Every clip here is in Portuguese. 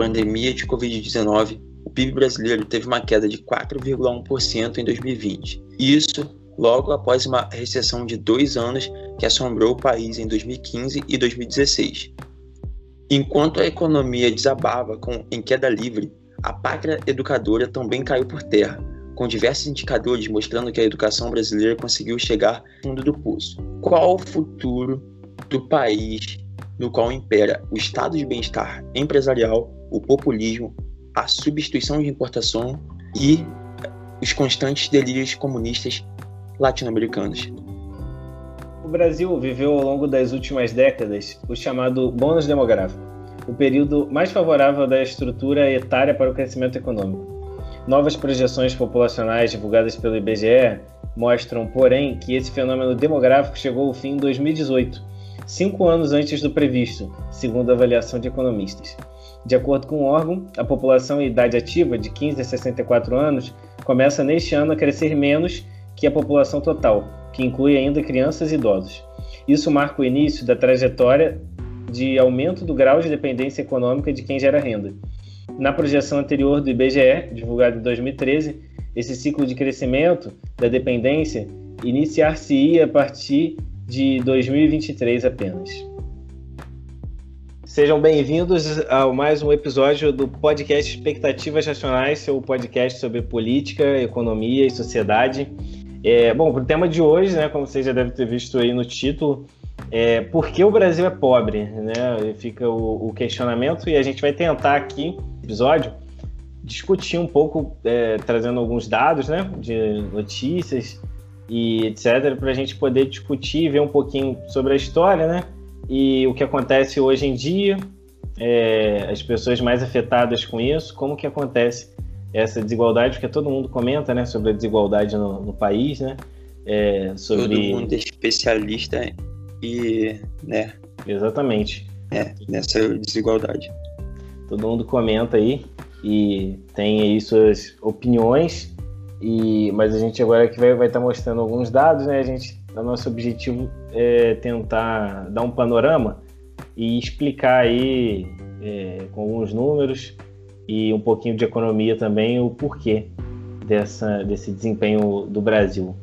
Pandemia de Covid-19, o PIB brasileiro teve uma queda de 4,1% em 2020. Isso logo após uma recessão de dois anos que assombrou o país em 2015 e 2016. Enquanto a economia desabava com, em queda livre, a pátria educadora também caiu por terra, com diversos indicadores mostrando que a educação brasileira conseguiu chegar no fundo do poço. Qual o futuro do país no qual impera o estado de bem-estar empresarial, o populismo, a substituição de importação e os constantes delírios comunistas latino-americanos? O Brasil viveu ao longo das últimas décadas o chamado bônus demográfico, o período mais favorável da estrutura etária para o crescimento econômico. Novas projeções populacionais divulgadas pelo IBGE mostram, porém, que esse fenômeno demográfico chegou ao fim em 2018, cinco anos antes do previsto, segundo a avaliação de economistas. De acordo com o órgão, a população em idade ativa de 15 a 64 anos começa neste ano a crescer menos que a população total, que inclui ainda crianças e idosos. Isso marca o início da trajetória de aumento do grau de dependência econômica de quem gera renda, na projeção anterior do IBGE, divulgada em 2013, esse ciclo de crescimento da dependência iniciar-se-ia a partir de 2023 apenas. Sejam bem-vindos a mais um episódio do podcast Expectativas Racionais, seu podcast sobre política, economia e sociedade. É, bom, o tema de hoje, né, como vocês já devem ter visto aí no título, é por que o Brasil é pobre, né? Fica o, o questionamento e a gente vai tentar aqui episódio, discutir um pouco, é, trazendo alguns dados, né, de notícias e etc, para a gente poder discutir, ver um pouquinho sobre a história, né, e o que acontece hoje em dia, é, as pessoas mais afetadas com isso, como que acontece essa desigualdade, porque todo mundo comenta, né, sobre a desigualdade no, no país, né, é, sobre... Todo mundo é especialista e, né... Exatamente. É, nessa desigualdade todo mundo comenta aí e tem aí suas opiniões. E, mas a gente agora que vai estar tá mostrando alguns dados, né? A gente, o nosso objetivo é tentar dar um panorama e explicar aí é, com alguns números e um pouquinho de economia também o porquê dessa, desse desempenho do Brasil.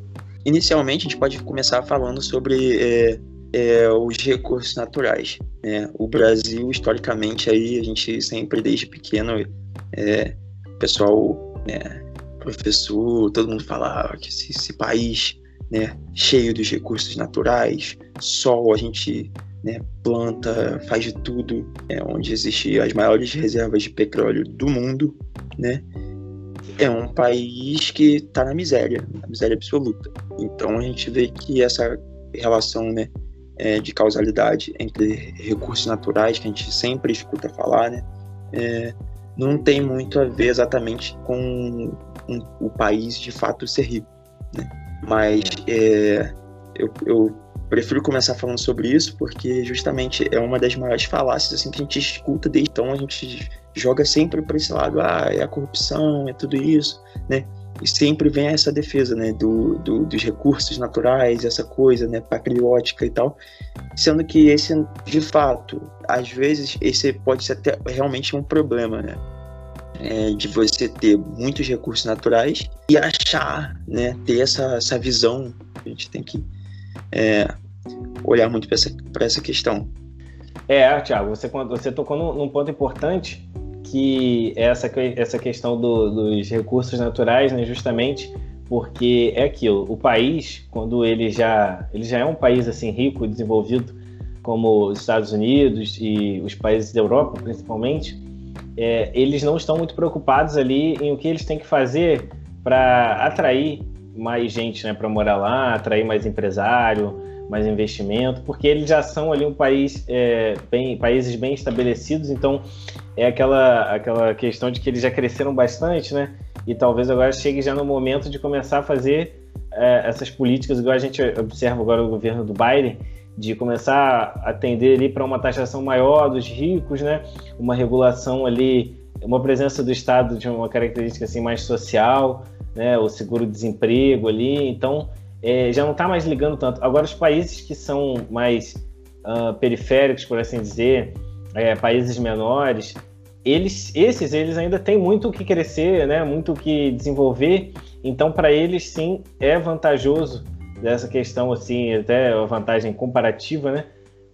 Inicialmente, a gente pode começar falando sobre é, é, os recursos naturais. Né? O Brasil, historicamente, aí a gente sempre, desde pequeno, é, pessoal, né, professor, todo mundo falava que esse, esse, país né, cheio dos recursos naturais, sol, a gente né, planta, faz de tudo, é, onde existem as maiores reservas de petróleo do mundo, né? É um país que está na miséria, na miséria absoluta. Então a gente vê que essa relação, né, é, de causalidade entre recursos naturais, que a gente sempre escuta falar, né? É, não tem muito a ver exatamente com um, o país de fato ser rico, né? Mas é, eu, eu, prefiro começar falando sobre isso porque justamente é uma das maiores falácias assim, que a gente escuta desde então, a gente joga sempre para esse lado, ah, é a corrupção, é tudo isso, né? e sempre vem essa defesa, né, do, do, dos recursos naturais, essa coisa, né, patriótica e tal, sendo que esse, de fato, às vezes esse pode ser até realmente um problema, né, é, de você ter muitos recursos naturais e achar, né, ter essa, essa visão, a gente tem que é, olhar muito para essa, essa questão. É, Thiago, você, você tocou num, num ponto importante que essa, essa questão do, dos recursos naturais, né, justamente porque é aquilo, o país, quando ele já, ele já é um país assim rico desenvolvido, como os Estados Unidos e os países da Europa, principalmente, é, eles não estão muito preocupados ali em o que eles têm que fazer para atrair mais gente né, para morar lá, atrair mais empresário, mais investimento, porque eles já são ali um país, é, bem, países bem estabelecidos, então é aquela, aquela questão de que eles já cresceram bastante, né? E talvez agora chegue já no momento de começar a fazer é, essas políticas, igual a gente observa agora o governo do Biden, de começar a atender ali para uma taxação maior dos ricos, né? Uma regulação ali, uma presença do Estado de uma característica assim mais social, né? O seguro-desemprego ali, então é, já não está mais ligando tanto. Agora, os países que são mais uh, periféricos, por assim dizer, é, países menores, eles, esses, eles ainda têm muito o que crescer, né? Muito o que desenvolver. Então, para eles, sim, é vantajoso dessa questão, assim, até a vantagem comparativa, né?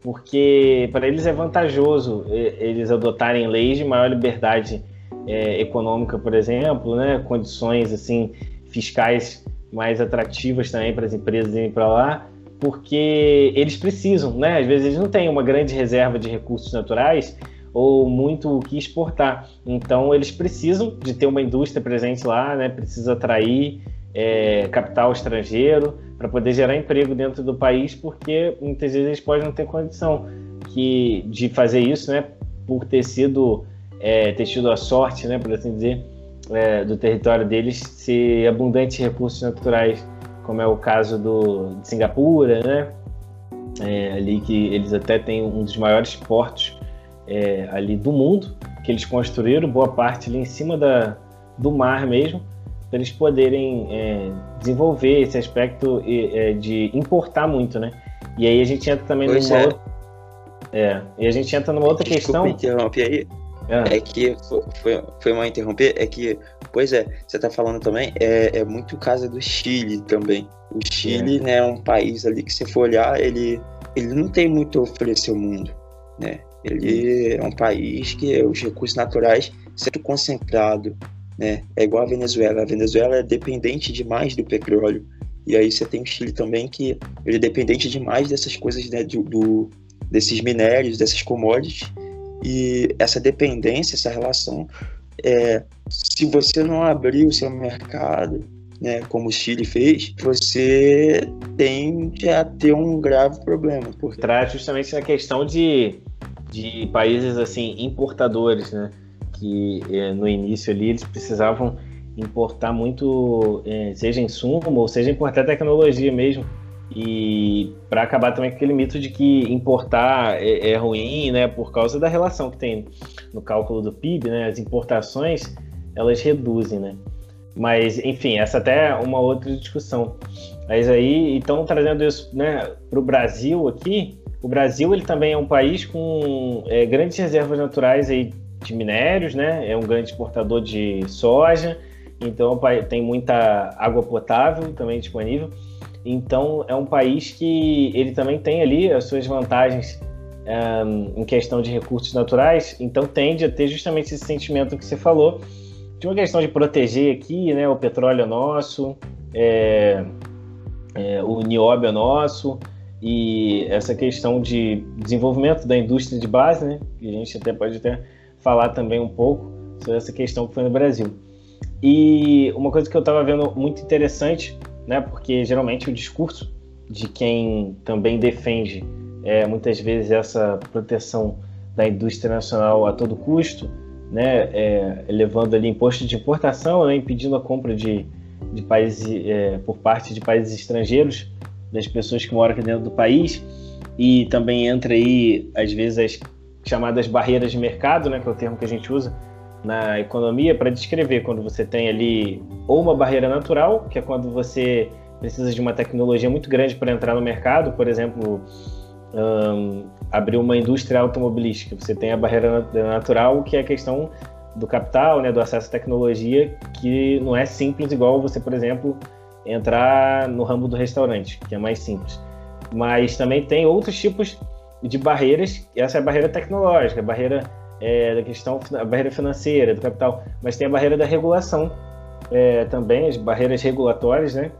Porque para eles é vantajoso eles adotarem leis de maior liberdade é, econômica, por exemplo, né? Condições, assim, fiscais mais atrativas também para as empresas irem para lá, porque eles precisam, né? Às vezes eles não têm uma grande reserva de recursos naturais ou muito o que exportar. Então eles precisam de ter uma indústria presente lá, né? Precisa atrair é, capital estrangeiro para poder gerar emprego dentro do país, porque muitas vezes eles podem não ter condição que, de fazer isso, né? Por ter sido é, ter tido a sorte, né? Por assim dizer, é, do território deles ser abundante em recursos naturais, como é o caso do, de Singapura, né? É, ali que eles até têm um dos maiores portos é, ali do mundo, que eles construíram, boa parte ali em cima da, do mar mesmo, para eles poderem é, desenvolver esse aspecto é, de importar muito, né? E aí a gente entra também pois numa é. outra... É, e a gente entra numa outra Desculpa, questão... aí. É. é, que foi, foi uma interromper, é que, pois é, você está falando também, é, é muito caso do Chile também. O Chile, é. né, é um país ali que se for olhar, ele, ele não tem muito a oferecer ao mundo, né? Ele é um país que os recursos naturais sendo concentrado, né? É igual a Venezuela. A Venezuela é dependente demais do petróleo. E aí você tem o Chile também que ele é dependente demais dessas coisas, né? Do, do desses minérios, dessas commodities. E essa dependência, essa relação, é, se você não abrir o seu mercado, né, como o Chile fez, você tende a ter um grave problema. Por trás justamente a questão de de países assim importadores, né? Que é, no início ali eles precisavam importar muito, é, seja insumo ou seja importar tecnologia mesmo. E para acabar também com aquele mito de que importar é, é, ruim, né? Por causa da relação que tem no cálculo do PIB, né? As importações elas reduzem, né? Mas enfim, essa até é uma outra discussão. Mas aí, então trazendo isso, né, para o Brasil aqui, o Brasil ele também é um país com é, grandes reservas naturais aí de minérios, né? É um grande exportador de soja, então tem muita água potável também disponível. Então é um país que ele também tem ali as suas vantagens um, em questão de recursos naturais, então tende a ter justamente esse sentimento que você falou de uma questão de proteger aqui, né? O petróleo é nosso, é, é, o nióbio é nosso, e essa questão de desenvolvimento da indústria de base, né, que a gente até pode até falar também um pouco sobre essa questão que foi no Brasil. E uma coisa que eu estava vendo muito interessante, né, porque geralmente o discurso de quem também defende é, muitas vezes essa proteção da indústria nacional a todo custo, né, é, levando ali imposto de importação, né, impedindo a compra de, de países é, por parte de países estrangeiros das pessoas que moram aqui dentro do país e também entra aí às vezes as chamadas barreiras de mercado, né, que é o termo que a gente usa na economia para descrever quando você tem ali ou uma barreira natural, que é quando você precisa de uma tecnologia muito grande para entrar no mercado, por exemplo, um, abrir uma indústria automobilística. Você tem a barreira natural, que é a questão do capital, né, do acesso à tecnologia, que não é simples igual você, por exemplo, entrar no ramo do restaurante, que é mais simples. Mas também tem outros tipos de barreiras, essa é a barreira tecnológica, a barreira é, da questão, a barreira financeira, do capital, mas tem a barreira da regulação é, também, as barreiras regulatórias, né?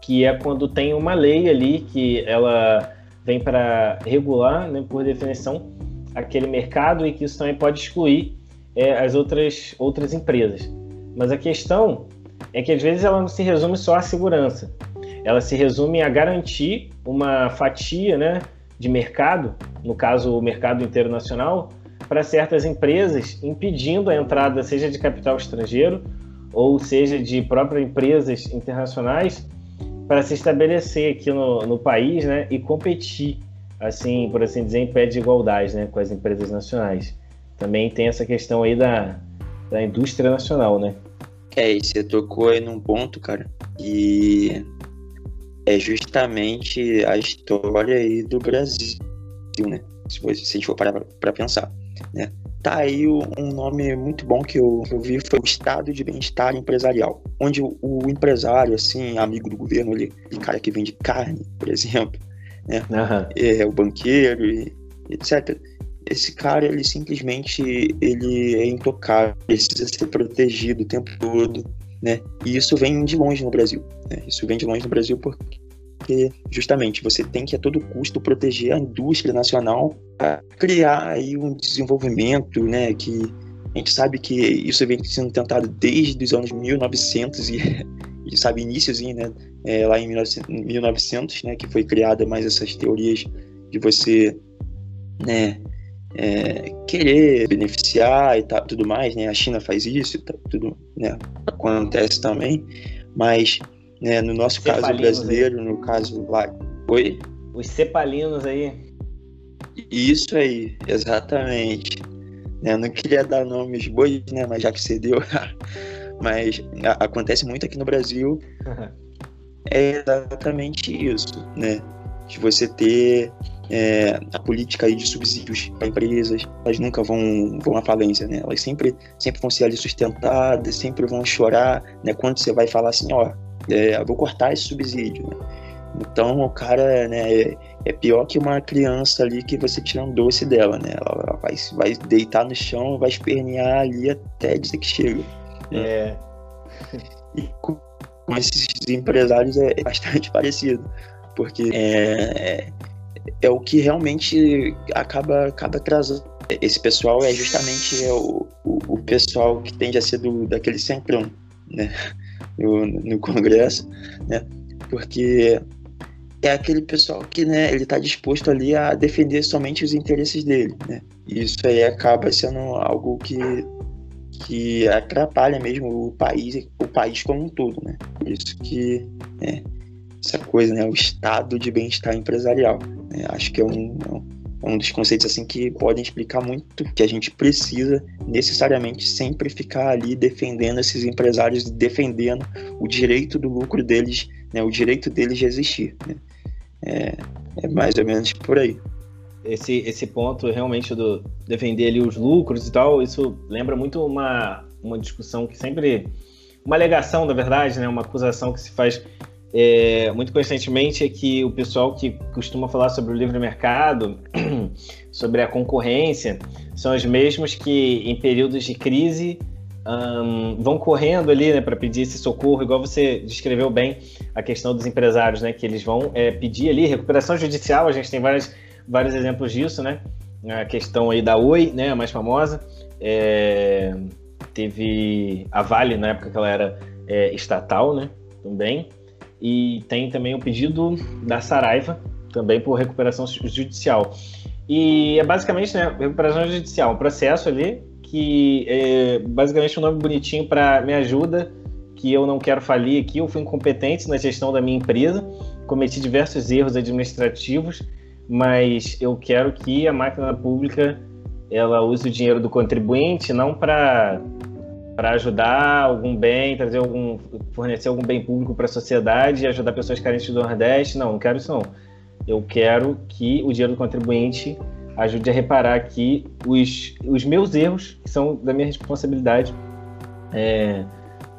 Que é quando tem uma lei ali que ela vem para regular, né, por definição, aquele mercado e que isso também pode excluir é, as outras, outras empresas. Mas a questão é que às vezes ela não se resume só à segurança. Ela se resume a garantir uma fatia né, de mercado, no caso o mercado inteiro nacional, para certas empresas, impedindo a entrada seja de capital estrangeiro ou seja de próprias empresas internacionais para se estabelecer aqui no, no país né, e competir, assim, por assim dizer, em pé de igualdade né, com as empresas nacionais. Também tem essa questão aí da, da indústria nacional, né? É, e você tocou aí num ponto, cara, e é justamente a história aí do Brasil, né? Se, a gente for parar para pensar, né? tá aí um nome muito bom que eu, que eu vi foi o Estado de Bem-Estar Empresarial, onde o, o, empresário, assim, amigo do governo, ele, o cara que vende carne, por exemplo, né? Uhum. É, o banqueiro, e, etc. Esse cara, ele simplesmente ele é intocável, precisa ser protegido o tempo todo, né? E isso vem de longe no Brasil. Né? Isso vem de longe no Brasil porque justamente você tem que a todo custo proteger a indústria nacional para criar aí um desenvolvimento, né, que a gente sabe que isso vem sendo tentado desde os anos 1900 e, e sabe iníciozinho, né, é, lá em 1900, né, que foi criada mais essas teorias de você, né, é, querer beneficiar e tá, tudo mais, né, a China faz isso, tá, tudo, né, acontece também, mas né? No nosso Cepalinos caso brasileiro, aí. no caso lá. Oi? Os cepalinos aí. Isso aí, exatamente. Eu não queria dar nomes bois, né? Mas já que você deu. mas a, acontece muito aqui no Brasil. é exatamente isso, né? De você ter é, a política aí de subsídios para empresas, elas nunca vão, vão à falência, né? Elas sempre, sempre vão ser ali sustentadas, sempre vão chorar, né? Quando você vai falar assim, ó, é, vou cortar esse subsídio. Né? Então o cara né, é, é, pior que uma criança ali que você tira um doce dela, né? Ela vai, vai deitar no chão, vai espernear ali até dizer que chega. Né? É. E com, com esses empresários é bastante parecido, porque é, é, o que realmente acaba, acaba trazendo. Esse pessoal é justamente o, o, o pessoal que tende a ser do, daquele centrão, né? no, no Congresso, né? Porque é aquele pessoal que, né, ele está disposto ali a defender somente os interesses dele, né? E isso aí acaba sendo algo que que atrapalha mesmo o país, o país como um todo, né? Isso que é, essa coisa, né, o estado de bem-estar empresarial, né? acho que é um, é um dos conceitos assim que podem explicar muito que a gente precisa necessariamente sempre ficar ali defendendo esses empresários, defendendo o direito do lucro deles, né, o direito deles de existir. Né? É, é, mais ou menos por aí. Esse, esse ponto realmente do defender ali os lucros e tal, isso lembra muito uma, uma discussão que sempre uma alegação, na verdade, né, uma acusação que se faz é, muito constantemente é que o pessoal que costuma falar sobre o livre mercado, sobre a concorrência, são os mesmos que em períodos de crise um, vão correndo ali né, para pedir esse socorro, igual você descreveu bem a questão dos empresários, né, que eles vão é, pedir ali recuperação judicial, a gente tem vários, vários exemplos disso, né? A questão aí da Oi, né, a mais famosa, é, teve a Vale na época que ela era é, estatal, né, também, e tem também o pedido da Saraiva, também por recuperação judicial. E é basicamente, né, recuperação judicial, um processo ali que é basicamente um nome bonitinho para me ajuda, que eu não quero falir aqui, eu fui incompetente na gestão da minha empresa, cometi diversos erros administrativos, mas eu quero que a máquina pública ela use o dinheiro do contribuinte não para para ajudar algum bem, trazer algum, fornecer algum bem público para a sociedade e ajudar pessoas carentes do Nordeste. Não, não quero isso não. Eu quero que o dinheiro do contribuinte ajude a reparar aqui os, os meus erros, que são da minha responsabilidade é,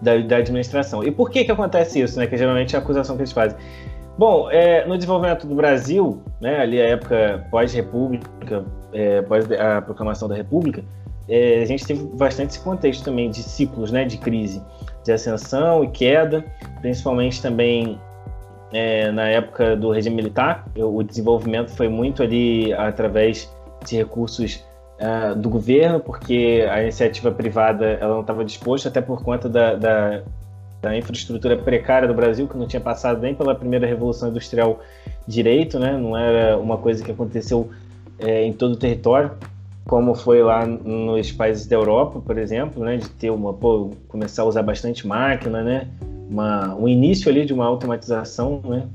da, da, administração. E por que que acontece isso, né? Que geralmente é a acusação que eles fazem. Bom, é, no desenvolvimento do Brasil, né, ali a época pós-república, é, pós a proclamação da república, é, a gente teve bastante esse contexto também de ciclos né, de crise, de ascensão e queda, principalmente também é, na época do regime militar. O desenvolvimento foi muito ali através de recursos uh, do governo, porque a iniciativa privada ela não estava disposta, até por conta da, da, da, infraestrutura precária do Brasil, que não tinha passado nem pela primeira revolução industrial direito, né? não era uma coisa que aconteceu é, em todo o território como foi lá nos países da Europa, por exemplo, né, de ter uma pô, começar a usar bastante máquina, né, uma, um início ali de uma automatização, né,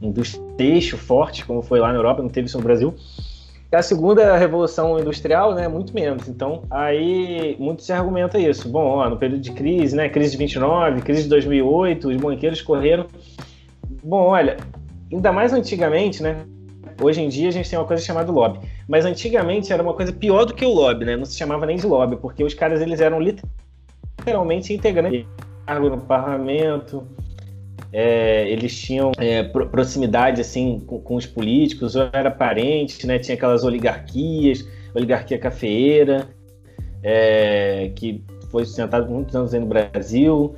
indústria forte, como foi lá na Europa, não teve isso no Brasil. E a segunda revolução industrial, né, muito menos. Então, aí muito se argumenta isso. Bom, ó, no período de crise, né, crise de 29, crise de 2008, os banqueiros correram. Bom, olha, ainda mais antigamente, né, Hoje em dia a gente tem uma coisa chamada lobby. Mas antigamente era uma coisa pior do que o lobby, né? Não se chamava nem de lobby, porque os caras eles eram literalmente integrantes no parlamento, é, eles tinham é, proximidade assim com, com, os políticos, ou era parente, né? Tinha aquelas oligarquias, oligarquia cafeeira, é, que foi sustentada por muitos anos aí no Brasil,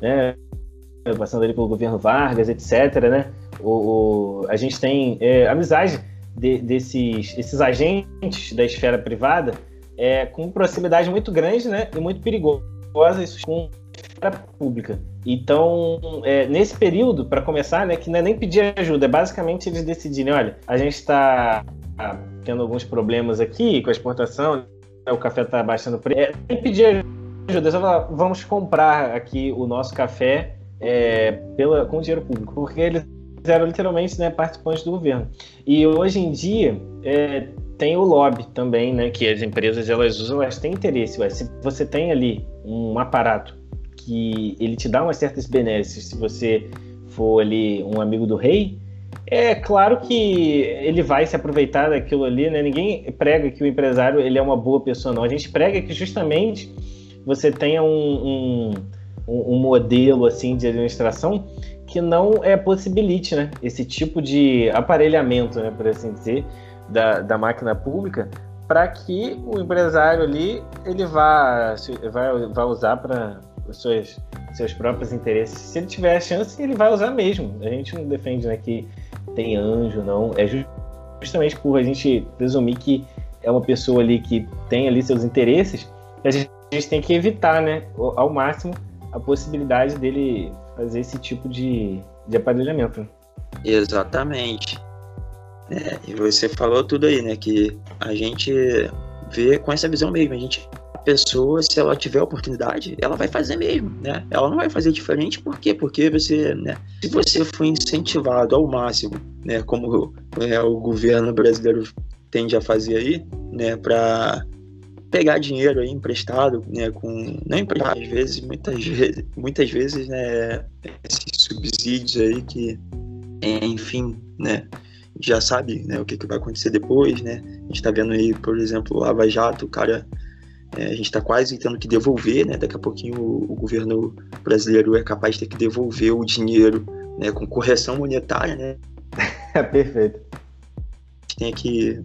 né? Passando ali pelo governo Vargas, etc. Né? O, o a gente tem é, amizade de, desses esses agentes da esfera privada é, com proximidade muito grande né? e muito perigosa com a esfera pública. Então, é, nesse período, para começar, né, que não é nem pedir ajuda, é basicamente eles decidirem, olha, a gente está tendo alguns problemas aqui com a exportação, né, o café está baixando o preço. É, nem pedir ajuda, é só falar, vamos comprar aqui o nosso café é, pela, com dinheiro público, porque eles eram literalmente né, participantes do governo. E hoje em dia é, tem o lobby também, né, que as empresas elas usam, elas têm interesse. Ué, se você tem ali um aparato que ele te dá umas certas benesses se você for ali um amigo do rei, é claro que ele vai se aproveitar daquilo ali, né? Ninguém prega que o empresário ele é uma boa pessoa, não. A gente prega que justamente você tenha um, um, um modelo assim de administração que não é possibilite, né? Esse tipo de aparelhamento, né, por assim dizer, da, da máquina pública, para que o empresário ali ele vá, vai, usar para os seus, seus próprios interesses. Se ele tiver a chance, ele vai usar mesmo. A gente não defende né, que tem anjo, não. É justamente por a gente presumir que é uma pessoa ali que tem ali seus interesses, a gente, a gente tem que evitar, né, ao máximo, a possibilidade dele fazer esse tipo de, de aparelhamento. Exatamente. É, e você falou tudo aí, né? Que a gente vê com essa visão mesmo. A gente pessoa, se ela tiver oportunidade, ela vai fazer mesmo, né? Ela não vai fazer diferente, por quê? Porque você, né? Se você for incentivado ao máximo, né? Como é, o governo brasileiro tende a fazer aí, né? Para pegar dinheiro aí emprestado, né? Com não emprestado às vezes, muitas vezes, muitas vezes, né? Esses subsídios aí que, enfim, né? Já sabe, né? O que, que vai acontecer depois, né? A gente tá vendo aí, por exemplo, o Lava Jato, o cara é, a gente está quase tendo que devolver, né? Daqui a pouquinho o, o, governo brasileiro é capaz de ter que devolver o dinheiro né, com correção monetária, né? É perfeito. A gente tem que,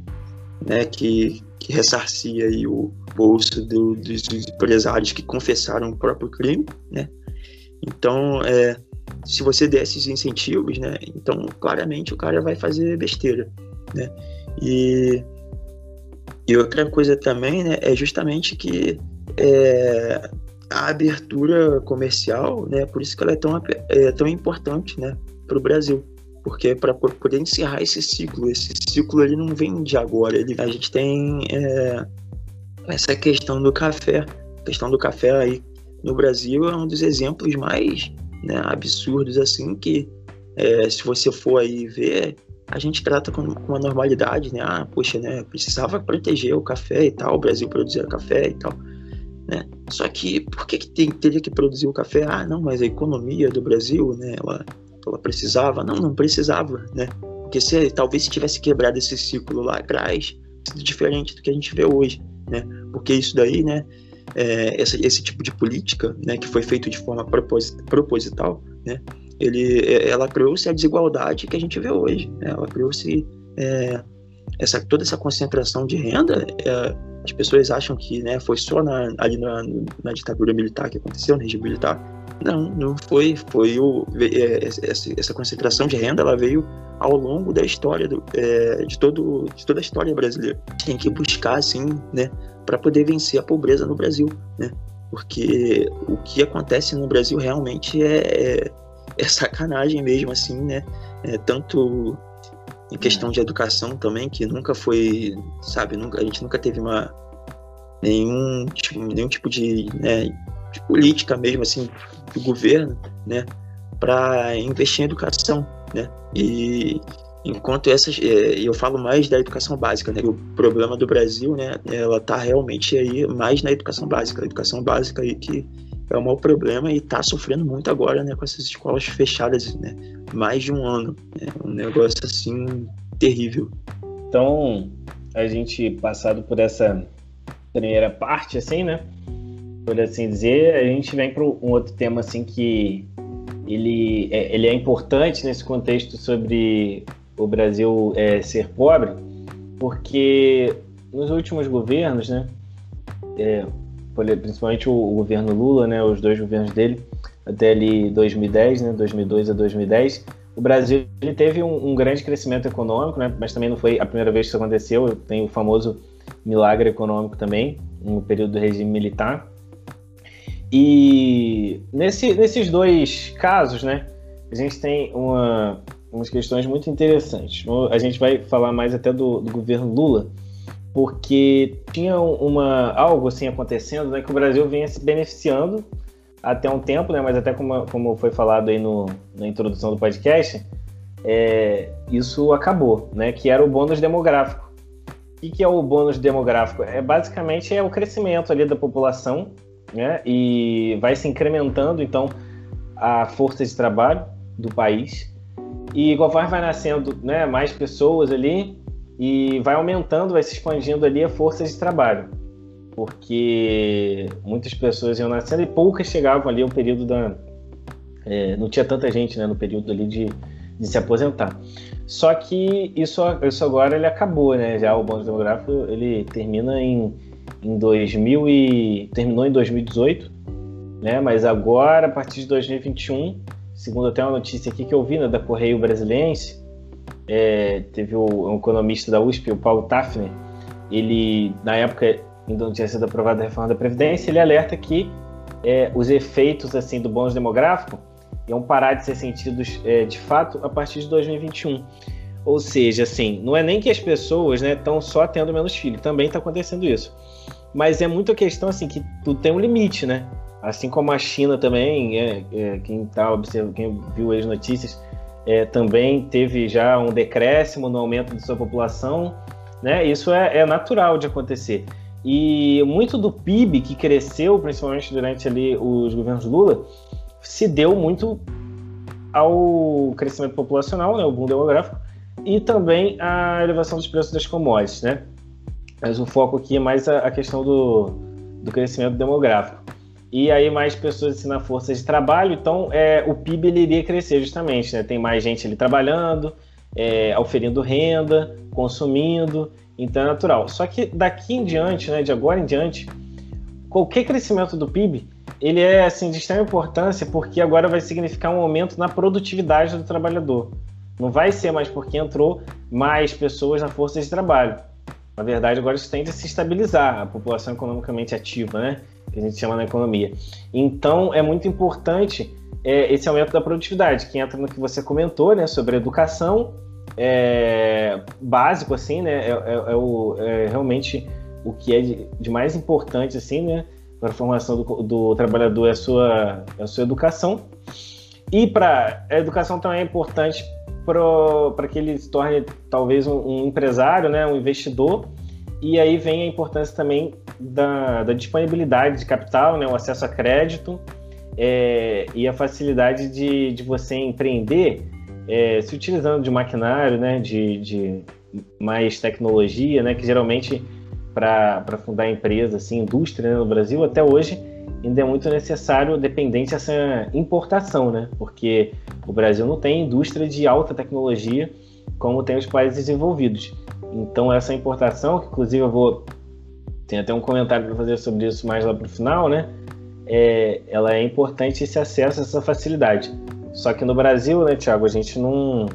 né, que, que ressarcir aí o bolso do, dos empresários que confessaram o próprio crime, né? Então, é, se você der esses incentivos, né? Então, claramente o cara vai fazer besteira, né? E e outra coisa também, né, é justamente que é, a abertura comercial, né, por isso que ela é tão, é, tão importante, né, para o Brasil. Porque para poder encerrar esse ciclo, esse ciclo ele não vem de agora. Ele, a gente tem é, essa questão do café. A questão do café aí no Brasil é um dos exemplos mais né, absurdos assim que é, se você for aí ver a gente trata com, uma normalidade, né? Ah, poxa, né? Precisava proteger o café e tal, o Brasil produzia café e tal, né? Só que por que, que tem, teria que produzir o café? Ah, não, mas a economia do Brasil, né? Ela, ela precisava? Não, não precisava, né? Porque se talvez se tivesse quebrado esse ciclo lá atrás, sido diferente do que a gente vê hoje, né? Porque isso daí, né? É, esse, esse tipo de política, né? Que foi feito de forma proposital, né? ele, é, ela criou-se a desigualdade que a gente vê hoje. Né? Ela criou-se é, essa, toda essa concentração de renda. É, as pessoas acham que né, foi só na, ali na, na, ditadura militar que aconteceu, no regime militar. Não, não foi. Foi o, é, essa, concentração de renda ela veio ao longo da história do, é, de, todo, de toda a história brasileira. Tem que buscar assim, né, para poder vencer a pobreza no Brasil, né? Porque o que acontece no Brasil realmente é, é é sacanagem mesmo, assim, né? É, tanto em questão de educação também, que nunca foi, sabe, nunca, a gente nunca teve uma nenhum tipo, nenhum tipo de, né, de política mesmo, assim, do governo, né, para investir em educação, né? E enquanto essas, é, eu falo mais da educação básica, né? O problema do Brasil, né, ela tá realmente aí mais na educação básica, a educação básica aí que é o maior problema e está sofrendo muito agora, né, com essas escolas fechadas, né, mais de um ano, né, um negócio assim terrível. Então, a gente passado por essa primeira parte, assim, né? Por assim dizer, a gente vem para um outro tema, assim, que ele é, ele é importante nesse contexto sobre o Brasil é, ser pobre, porque nos últimos governos, né? É, principalmente o, o, governo Lula, né? Os dois governos dele, até ali 2010, né? 2002 a 2010, o Brasil ele teve um, um, grande crescimento econômico, né? mas também não foi a primeira vez que isso aconteceu. Tem o famoso milagre econômico também, no período do regime militar. E nesse, nesses dois casos, né, a gente tem uma, umas questões muito interessantes. A gente vai falar mais até do, do governo Lula, porque tinha uma, algo assim acontecendo né, que o Brasil vinha se beneficiando até um tempo, né? Mas até como, como foi falado aí no, na introdução do podcast, é, isso acabou, né? Que era o bônus demográfico. O que, que é o bônus demográfico? É basicamente é o crescimento ali da população, né? E vai se incrementando então a força de trabalho do país. E conforme vai nascendo, né, mais pessoas ali e vai aumentando, vai se expandindo ali a força de trabalho porque muitas pessoas iam nascendo e poucas chegavam ali ao período da. É, não tinha tanta gente né, no período ali de, de se aposentar. Só que isso, isso agora ele acabou, né? Já o bônus demográfico ele termina em, em 2000 e terminou em 2018, né? Mas agora a partir de 2021, segundo até uma notícia aqui que eu vi né, da Correio Brasiliense, é, teve o um economista da USP, o Paulo Tafner, ele na época ainda não tinha sido aprovada a reforma da Previdência, ele alerta que é, os efeitos assim do bônus demográfico iam parar de ser sentidos é, de fato a partir de 2021. Ou seja, assim, não é nem que as pessoas estão né, só tendo menos filhos, também está acontecendo isso. Mas é muito a questão assim que tudo tem um limite, né? Assim como a China também, é, é quem tá observando, quem viu as notícias, é, também teve já um decréscimo no aumento de sua população, né? Isso é, é natural de acontecer. E muito do PIB que cresceu, principalmente durante ali os governos Lula, se deu muito ao crescimento populacional, né, o boom demográfico, e também a elevação dos preços das commodities, né? Mas o foco aqui é mais a, a questão do, do crescimento demográfico. E aí mais pessoas assim, na força de trabalho, então é, o PIB ele iria crescer justamente, né? Tem mais gente ali trabalhando, é, oferindo renda, consumindo, então é natural. Só que daqui em diante, né, de agora em diante, qualquer crescimento do PIB, ele é assim de extrema importância porque agora vai significar um aumento na produtividade do trabalhador. Não vai ser mais porque entrou mais pessoas na força de trabalho. Na verdade, agora isso tende a se estabilizar, a população economicamente ativa, né? Que a gente chama na economia. Então, é muito importante é, esse aumento da produtividade, que entra no que você comentou, né? Sobre educação é, básico, assim, né? É, é, é, o, é realmente o que é de, de, mais importante, assim, né? Para a formação do, do trabalhador é a sua, é a sua educação. E para a educação também é importante para que ele se torne talvez um, um, empresário, né? Um investidor. E aí vem a importância também da, da disponibilidade de capital, né? O acesso a crédito é, e a facilidade de, de você empreender é, se utilizando de maquinário, né, de, de mais tecnologia, né, que geralmente para fundar empresa, assim, indústria né, no Brasil, até hoje ainda é muito necessário, dependente dessa importação, né, porque o Brasil não tem indústria de alta tecnologia como tem os países desenvolvidos. Então essa importação, que inclusive eu vou tem até um comentário para fazer sobre isso mais lá para o final, né? É, ela é importante esse acesso, essa facilidade. Só que no Brasil, né, Tiago, a gente não.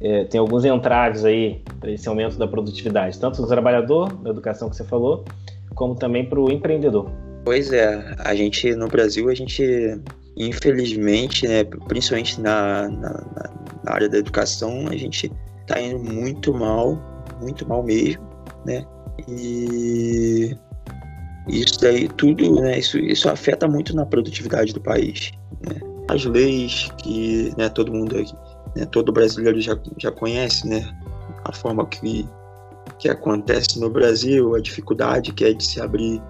É, tem alguns entraves aí para esse aumento da produtividade, tanto do trabalhador, da educação que você falou, como também para o empreendedor. Pois é, a gente no Brasil, a gente, infelizmente, né, principalmente na, na, na área da educação, a gente está indo muito mal, muito mal mesmo, né? E isso daí tudo, né, isso, isso afeta muito na produtividade do país, né? as leis que né, todo mundo né, todo brasileiro já, já conhece, né? A forma que, que acontece no Brasil, a dificuldade que é de se abrir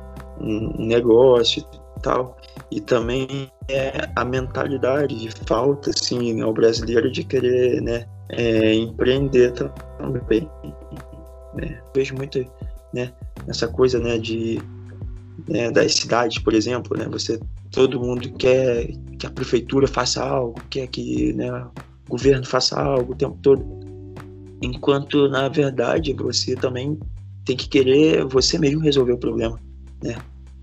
um, negócio e tal. E também é a mentalidade de falta, assim, ao brasileiro de querer, né? é, empreender também. Né? Vejo muito né, essa coisa né, de né, das cidades, por exemplo, né, você todo mundo quer que a prefeitura faça algo, quer que né, o governo faça algo o tempo todo, enquanto na verdade você também tem que querer você mesmo resolver o problema, né?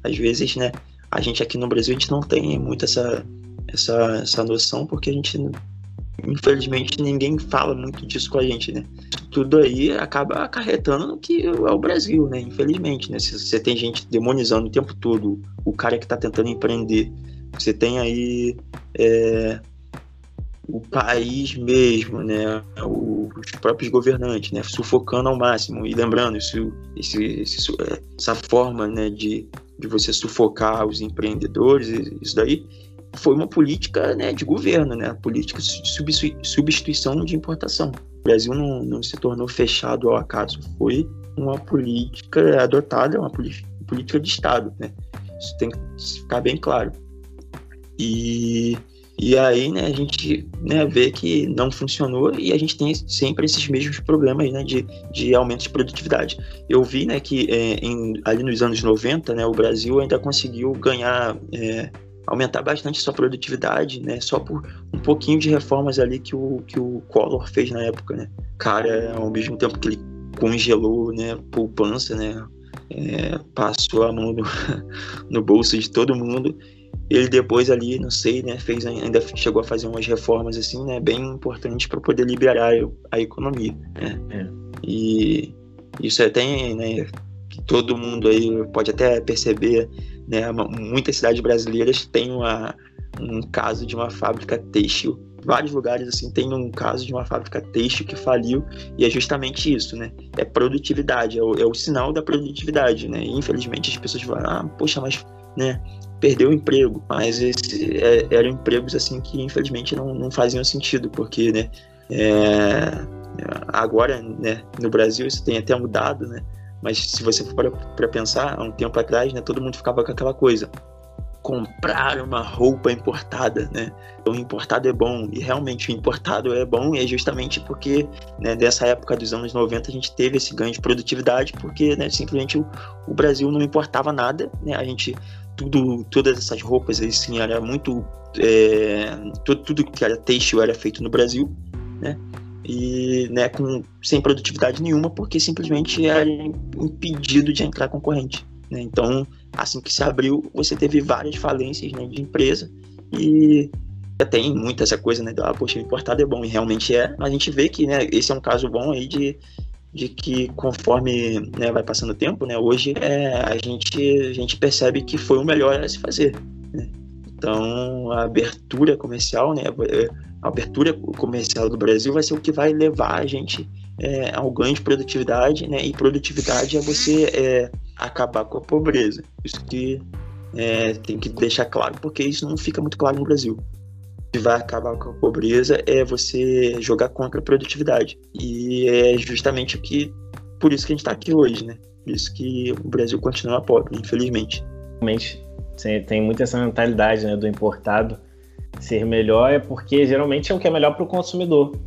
Às vezes, né, a gente aqui no Brasil a gente não tem muito essa essa, essa noção porque a gente infelizmente ninguém fala muito disso com a gente, né? Tudo aí acaba acarretando que é o Brasil, né? Infelizmente, né? Você tem gente demonizando o tempo todo o cara que está tentando empreender, você tem aí é, o país mesmo, né? Os próprios governantes, né? Sufocando ao máximo e lembrando isso, esse, esse, essa forma, né? De, de você sufocar os empreendedores, isso daí foi uma política né, de governo, né, política de substituição de importação. O Brasil não, não se tornou fechado ao acaso, foi uma política adotada, uma política de Estado. Né? Isso tem que ficar bem claro. E, e aí né, a gente né, vê que não funcionou e a gente tem sempre esses mesmos problemas né, de, de aumento de produtividade. Eu vi né, que é, em, ali nos anos 90 né, o Brasil ainda conseguiu ganhar. É, aumentar bastante sua produtividade, né? Só por um pouquinho de reformas ali que o, que o Collor fez na época, né? Cara, ao mesmo tempo que ele congelou, né, poupança, né? É, passou a mão no, no bolso de todo mundo. Ele depois ali, não sei, né, fez ainda chegou a fazer umas reformas assim, né, bem importantes para poder liberar a economia, né? É. E isso é até, né, que todo mundo aí pode até perceber né? Muitas cidades brasileiras têm uma, um caso de uma fábrica têxtil. Vários lugares assim tem um caso de uma fábrica têxtil que faliu e é justamente isso, né? É produtividade, é o, é o sinal da produtividade, né? E, infelizmente as pessoas falam, ah, poxa, mas, né? Perdeu o emprego, mas esse, é, eram empregos assim que infelizmente não, não faziam sentido, porque, né? É, agora, né? No Brasil isso tem até mudado, né? Mas se você for para pensar, há um tempo atrás, né, todo mundo ficava com aquela coisa. Comprar uma roupa importada, né? O importado é bom. E realmente o importado é bom e é justamente porque, né, dessa época dos anos 90, a gente teve esse ganho de produtividade, porque né, simplesmente o, o Brasil não importava nada, né? A gente tudo, todas essas roupas assim era muito é, tudo, tudo que era têxtil era feito no Brasil, né? e né, com, sem produtividade nenhuma, porque simplesmente era impedido de entrar concorrente. Né? Então, assim que se abriu, você teve várias falências né, de empresa e tem muita essa coisa, né, do, ah, poxa, importado é bom, e realmente é, mas a gente vê que, né, esse é um caso bom aí de, de que conforme né, vai passando o tempo, né, hoje é, a, gente, a gente percebe que foi o melhor a se fazer, né? Então, a abertura comercial, né, a abertura comercial do Brasil vai ser o que vai levar a gente é, ao ganho de produtividade, né? E produtividade é você é, acabar com a pobreza. Isso que é, tem que deixar claro, porque isso não fica muito claro no Brasil. Vai acabar com a pobreza é você jogar contra a produtividade. E é justamente o que. Por isso que a gente está aqui hoje, né? Por isso que o Brasil continua pobre, infelizmente. Realmente, tem muito essa mentalidade né, do importado ser melhor é porque geralmente é o que é melhor para o consumidor.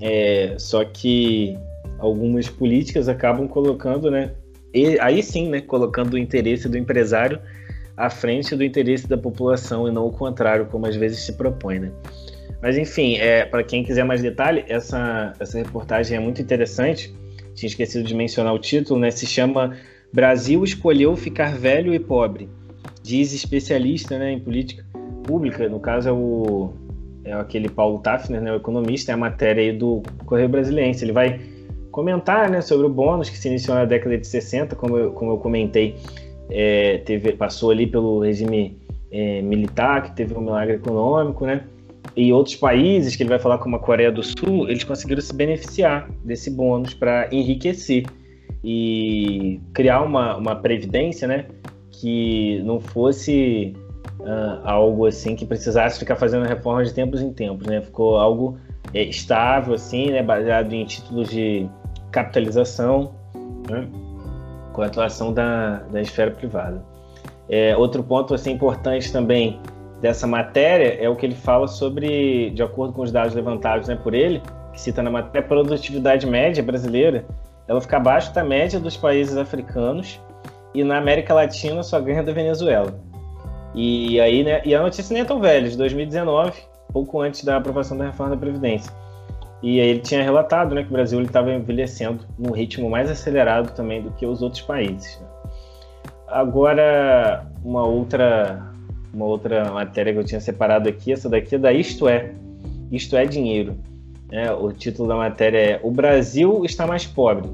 É, só que algumas políticas acabam colocando, né? E, aí sim, né? Colocando o interesse do empresário à frente do interesse da população e não o contrário, como às vezes se propõe, né? Mas enfim, é, para quem quiser mais detalhe, essa, essa reportagem é muito interessante. Tinha esquecido de mencionar o título, né? Se chama Brasil escolheu ficar velho e pobre. Diz especialista né, em política pública, no caso é o é aquele Paulo Tafner, né, o economista, é a matéria aí do Correio Brasiliense. Ele vai comentar né, sobre o bônus que se iniciou na década de 60, como eu, como eu comentei, é, teve, passou ali pelo regime é, militar, que teve um milagre econômico, né? E outros países, que ele vai falar como a Coreia do Sul, eles conseguiram se beneficiar desse bônus para enriquecer e criar uma, uma previdência, né? Que não fosse uh, algo assim que precisasse ficar fazendo reforma de tempos em tempos, né? Ficou algo é, estável, assim, né? Baseado em títulos de capitalização, né? Com a atuação da, da esfera privada. É, outro ponto assim importante também dessa matéria é o que ele fala sobre, de acordo com os dados levantados né, por ele, que cita na matéria, a produtividade média brasileira, ela fica abaixo da média dos países africanos e na América Latina só ganha da Venezuela. E aí, né, e a notícia nem é tão velha, de 2019, pouco antes da aprovação da reforma da Previdência. E aí ele tinha relatado né, que o Brasil estava envelhecendo num ritmo mais acelerado também do que os outros países. Agora, uma outra, uma outra matéria que eu tinha separado aqui, essa daqui é da Isto É. Isto é Dinheiro. É, o título da matéria é O Brasil está mais pobre.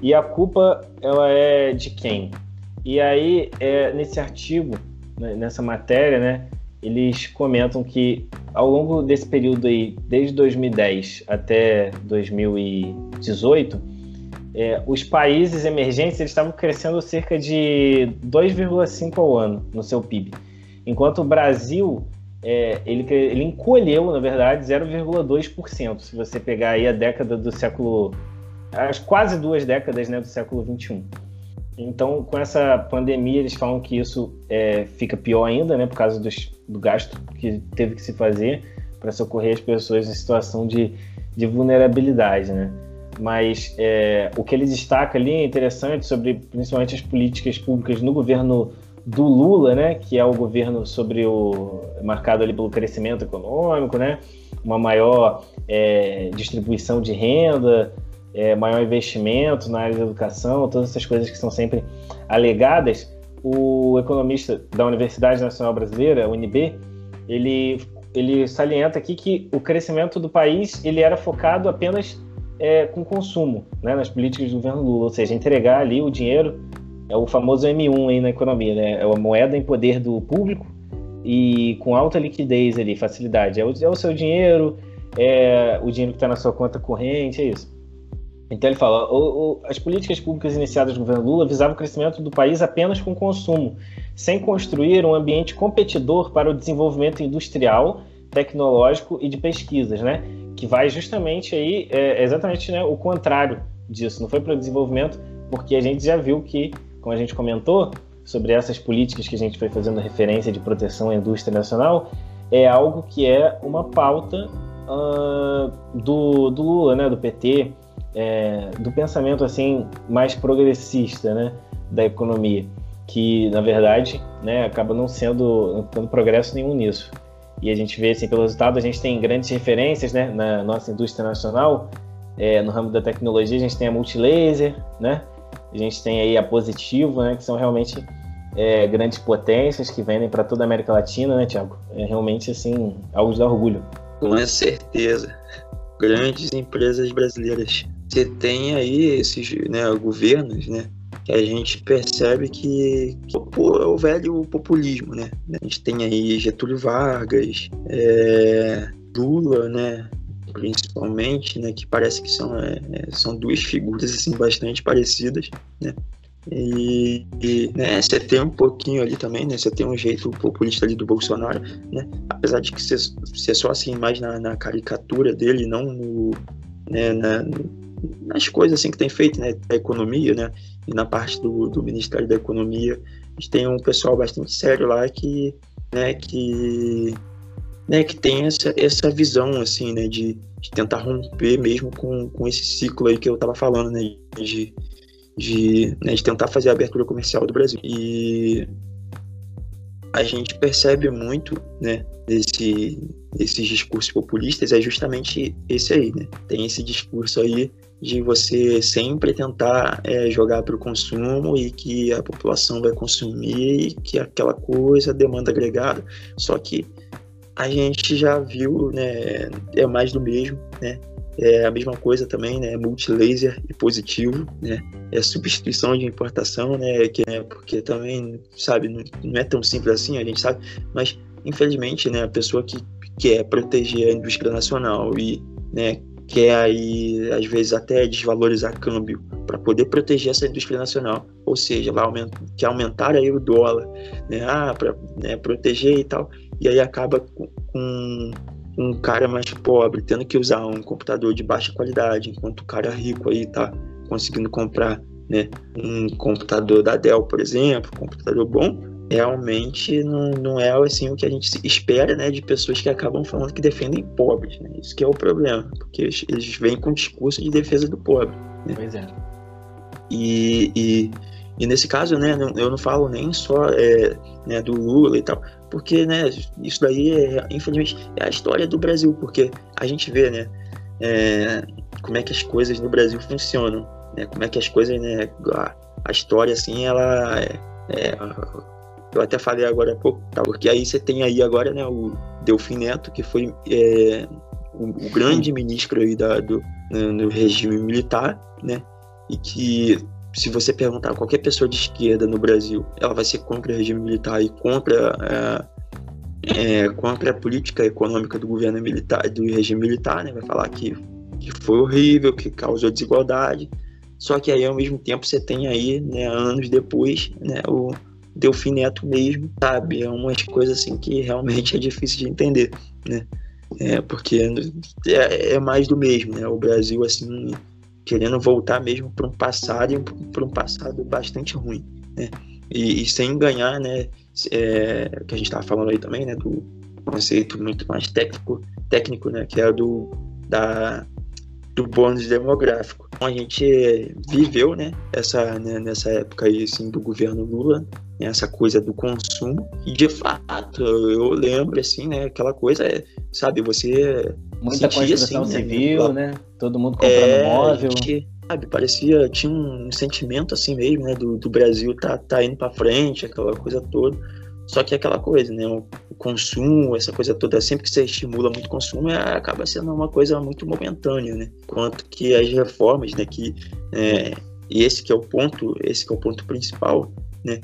E a culpa ela é de quem? E aí, é, nesse artigo, né, nessa matéria, né, eles comentam que ao longo desse período aí, desde 2010 até 2018, é, os países emergentes eles estavam crescendo cerca de 2,5 ao ano no seu PIB, enquanto o Brasil é, ele, ele encolheu, na verdade, 0,2%. Se você pegar aí a década do século, as quase duas décadas né, do século 21. Então, com essa pandemia, eles falam que isso é, fica pior ainda, né, por causa dos, do gasto que teve que se fazer para socorrer as pessoas em situação de, de vulnerabilidade, né. Mas é, o que ele destaca ali é interessante sobre, principalmente, as políticas públicas no governo do Lula, né, que é o governo sobre o marcado ali pelo crescimento econômico, né, uma maior é, distribuição de renda, é, maior investimento na área da educação, todas essas coisas que são sempre alegadas, o economista da Universidade Nacional Brasileira, UNB, ele, ele salienta aqui que o crescimento do país ele era focado apenas é, com consumo, né, nas políticas do governo Lula, ou seja, entregar ali o dinheiro, é o famoso M1 aí na economia, né, é a moeda em poder do público e com alta liquidez ali, facilidade, é o, é o seu dinheiro, é o dinheiro que está na sua conta corrente, é isso. Então ele fala: o, o, as políticas públicas iniciadas no governo Lula visavam o crescimento do país apenas com consumo, sem construir um ambiente competidor para o desenvolvimento industrial, tecnológico e de pesquisas, né? Que vai justamente aí, é, exatamente né, o contrário disso. Não foi para o desenvolvimento, porque a gente já viu que, como a gente comentou, sobre essas políticas que a gente foi fazendo referência de proteção à indústria nacional, é algo que é uma pauta uh, do, do Lula, né, do PT, é, do pensamento assim mais progressista, né, da economia, que na verdade, né, acaba não sendo não tendo progresso nenhum nisso. E a gente vê assim pelo resultado, a gente tem grandes referências, né, na nossa indústria nacional, é, no ramo da tecnologia a gente tem a Multilaser, né, a gente tem aí a Positivo, né, que são realmente é, grandes potências que vendem para toda a América Latina, né, Tiago? É realmente assim algo de orgulho. Com certeza, grandes empresas brasileiras você tem aí esses né, governos, né? Que a gente percebe que, que é o velho populismo, né? A gente tem aí Getúlio Vargas, é, Lula, né? Principalmente, né? Que parece que são, é, é são duas figuras assim bastante parecidas, né? E, e né, você tem um pouquinho ali também, né? Você tem um jeito populista ali do Bolsonaro, né? Apesar de que você, você só assim mais na, na caricatura dele, não no, né, na, nas coisas assim que tem feito, né, da economia, né, e na parte do, do Ministério da Economia, a gente tem um pessoal bastante sério lá que, né, que, né, que tem essa, essa visão, assim, né, de, de tentar romper mesmo com, com esse ciclo aí que eu estava falando, né, de, de, né, de tentar fazer a abertura comercial do Brasil. E a gente percebe muito, né, desse, desses discursos populistas é justamente esse aí, né? Tem esse discurso aí de você sempre tentar é, jogar para o consumo e que a população vai consumir e que aquela coisa, demanda agregada. Só que a gente já viu, né, é mais do mesmo, né? É a mesma coisa também, né? Multilaser e positivo, né? É substituição de importação, né? Que, né? Porque também, sabe, não, não é tão simples assim, a gente sabe, mas infelizmente, né? A pessoa que quer proteger a indústria nacional e, né? Quer aí, às vezes, até desvalorizar câmbio para poder proteger essa indústria nacional. Ou seja, vai aumentar, quer aumentar aí o dólar, né? Ah, para né, proteger e tal. E aí acaba com, com um cara mais pobre tendo que usar um computador de baixa qualidade, enquanto o cara rico aí tá conseguindo comprar né, um computador da Dell, por exemplo, um computador bom, realmente não, não é assim o que a gente espera, né, de pessoas que acabam falando que defendem pobres, né? Isso que é o problema, porque eles, eles vêm com um discurso de defesa do pobre. Né? Pois é. E, e, e, nesse caso, né, eu não falo nem só é, né, do Lula e tal, porque, né, isso daí, é, infelizmente, é a história do Brasil, porque a gente vê, né, é, como é que as coisas no Brasil funcionam, né, como é que as coisas, né, a, a história, assim, ela é, é eu até falei agora há pouco, tá? porque aí você tem aí agora né, o Delfim Neto, que foi é, o, o, grande ministro aí da, do, no regime militar, né? E que se você perguntar a qualquer pessoa de esquerda no Brasil, ela vai ser contra o regime militar e contra é, é, contra a política econômica do governo militar, do regime militar, né? Vai falar que, que foi horrível, que causou desigualdade. Só que aí ao mesmo tempo você tem aí, né, anos depois, né, o Delfim Neto mesmo, sabe? É umas coisas assim que realmente é difícil de entender, né? É, porque é, é mais do mesmo, né? O Brasil, assim, querendo voltar mesmo para um passado e para um passado bastante ruim, né? E, e sem ganhar, né? É, que a gente estava falando aí também, né? Do conceito muito mais técnico, técnico, né? Que é do da do bônus demográfico. Então, a gente viveu, né, essa, né, nessa época aí, assim, do governo Lula, né, essa coisa do consumo, e de fato, eu lembro, assim, né, aquela coisa, é, sabe, você Muita sentia, construção assim, civil, né, né, todo mundo comprando é, móvel. Gente, sabe, parecia, tinha um sentimento assim mesmo, né, do, do Brasil tá, tá indo para frente, aquela coisa toda. Só que é aquela coisa, né? O consumo, essa coisa toda, sempre que você estimula muito o consumo, é, acaba sendo uma coisa muito momentânea, né? Quanto que as reformas, né? Que, é, e esse que é o ponto, esse que é o ponto principal, né?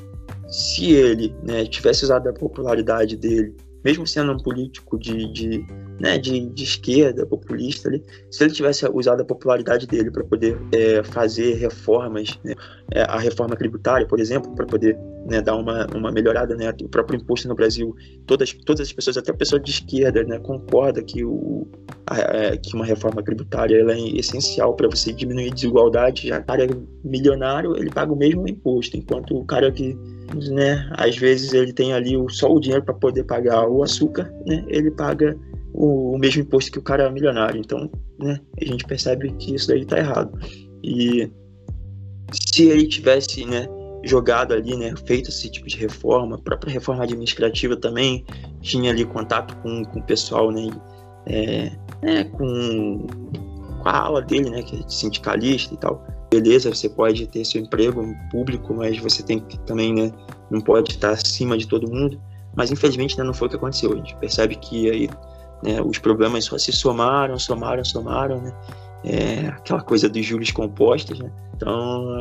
Se ele né, tivesse usado a popularidade dele mesmo sendo um político de, de, né, de, de esquerda, populista ali, se ele tivesse usado a popularidade dele para poder é, fazer reformas, né, é, a reforma tributária, por exemplo, para poder né, dar uma, uma melhorada, né, o próprio imposto no Brasil, todas, todas as pessoas, até a pessoa de esquerda, né, concorda que, o, a, a, é, que uma reforma tributária ela é essencial para você diminuir a desigualdade, já o cara é milionário, ele paga o mesmo imposto, enquanto o cara que né? Às vezes ele tem ali só o dinheiro para poder pagar o açúcar, né? Ele paga o, o, mesmo imposto que o cara é milionário. Então, né? A gente percebe que isso daí está errado. E se ele tivesse, né? Jogado ali, né? Feito esse tipo de reforma, a própria reforma administrativa também tinha ali contato com, com o pessoal, né? É, é, com, com a ala dele, né? Que é sindicalista e tal beleza, você pode ter seu emprego público, mas você tem que também, né, não pode estar acima de todo mundo. Mas infelizmente né, não foi o que aconteceu. A gente percebe que aí né, os problemas só se somaram, somaram, somaram, né? É, aquela coisa dos juros compostos, né? Então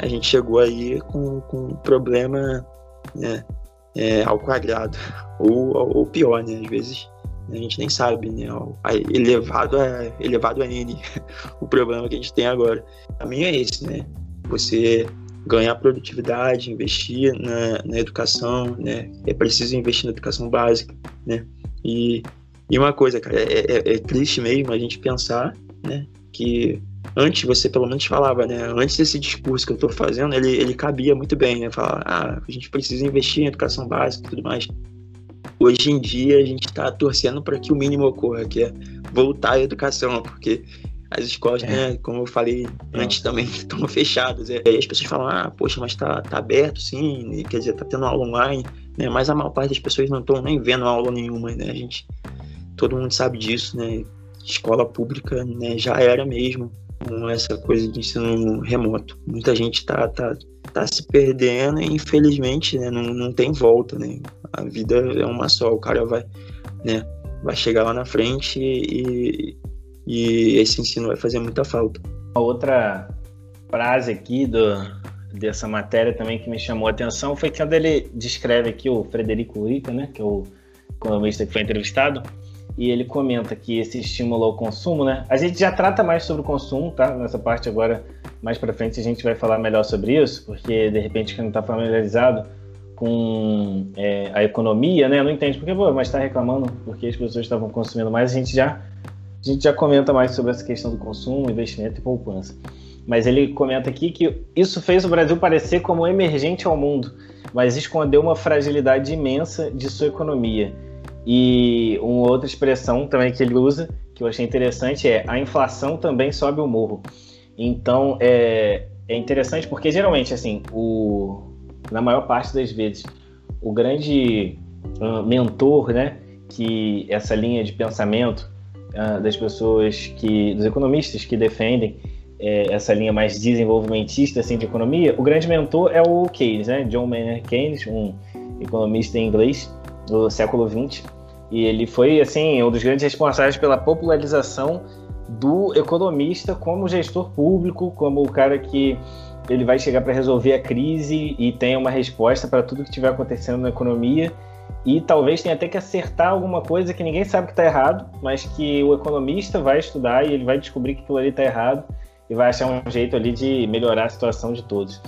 a gente chegou aí com, com um problema né, é, ao quadrado, ou, ou pior, né? Às vezes a gente nem sabe, né? Elevado a, elevado a N, o problema que a gente tem agora. A minha é esse, né? Você ganhar produtividade, investir na, na educação, né? É preciso investir na educação básica, né? E, e uma coisa, cara, é, é, é triste mesmo a gente pensar, né? Que antes você pelo menos falava, né? Antes desse discurso que eu estou fazendo, ele, ele cabia muito bem, né? Falar, ah, a gente precisa investir em educação básica e tudo mais hoje em dia a gente está torcendo para que o mínimo ocorra, que é voltar à educação, porque as escolas, é. né, como eu falei é. antes também, estão fechadas. E aí as pessoas falam, ah, poxa, mas tá, tá aberto sim, quer dizer, tá tendo aula online, né? Mas a maior parte das pessoas não estão nem vendo aula nenhuma, né? A gente, todo mundo sabe disso, né? Escola pública, né, já era mesmo com essa coisa de ensino remoto. Muita gente tá, tá, tá se perdendo e infelizmente né, não, não tem volta, né? A vida é uma só, o cara vai, né, vai chegar lá na frente e, e esse ensino vai fazer muita falta. Uma outra frase aqui do, dessa matéria também que me chamou a atenção foi quando ele descreve aqui o Frederico Urica, né, que é o economista que foi entrevistado, e ele comenta que esse estímulo ao consumo, né? A gente já trata mais sobre o consumo, tá? Nessa parte agora, mais para frente, a gente vai falar melhor sobre isso, porque de repente quem não está familiarizado com é, a economia, né? Não entende porque, pô, mas está reclamando porque as pessoas estavam consumindo mais. A gente já a gente já comenta mais sobre essa questão do consumo, investimento e poupança. Mas ele comenta aqui que isso fez o Brasil parecer como emergente ao mundo mas escondeu uma fragilidade imensa de sua economia. E uma outra expressão também que ele usa, que eu achei interessante, é a inflação também sobe o morro. Então, é, é interessante porque geralmente, assim, o, na maior parte das vezes, o grande uh, mentor, né, que essa linha de pensamento uh, das pessoas que, dos economistas que defendem é, essa linha mais desenvolvimentista assim, de economia, o grande mentor é o Keynes, né? John Maynard Keynes, um economista inglês do século XX, e ele foi assim um dos grandes responsáveis pela popularização do economista como gestor público, como o cara que ele vai chegar para resolver a crise e tem uma resposta para tudo que estiver acontecendo na economia e talvez tenha até que acertar alguma coisa que ninguém sabe que está errado, mas que o economista vai estudar e ele vai descobrir que aquilo ali está errado e vai achar um jeito ali de melhorar a situação de todos.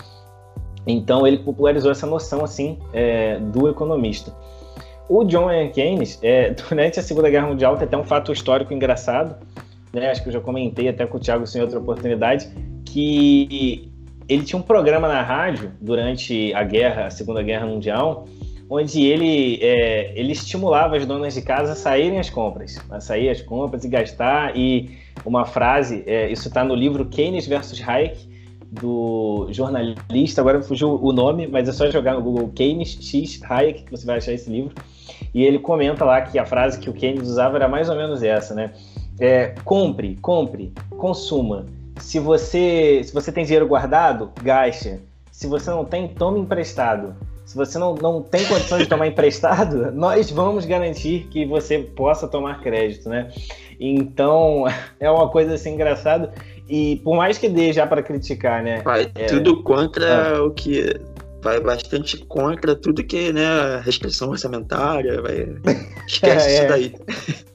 Então ele popularizou essa noção assim é, do economista. O John Keynes, é, durante a Segunda Guerra Mundial, tem até um fato histórico engraçado, né? acho que eu já comentei até com o Thiago em outra oportunidade, que ele tinha um programa na rádio durante a guerra, a Segunda Guerra Mundial, onde ele, é, ele estimulava as donas de casa a saírem às compras, a sair às compras e gastar. E uma frase, é, isso está no livro Keynes versus Hayek, do jornalista, agora fugiu o nome, mas é só jogar no Google Keynes X Hayek que você vai achar esse livro. E ele comenta lá que a frase que o Keynes usava era mais ou menos essa, né? É, compre, compre, consuma. Se você, se você tem dinheiro guardado, gaste. Se você não tem, tome emprestado se você não, não tem condições de tomar emprestado, nós vamos garantir que você possa tomar crédito, né? Então, é uma coisa assim engraçada. E por mais que dê já para criticar, né? Vai é... tudo contra ah. o que. Vai bastante contra tudo que, né? Restrição orçamentária, vai. Esquece é, isso daí.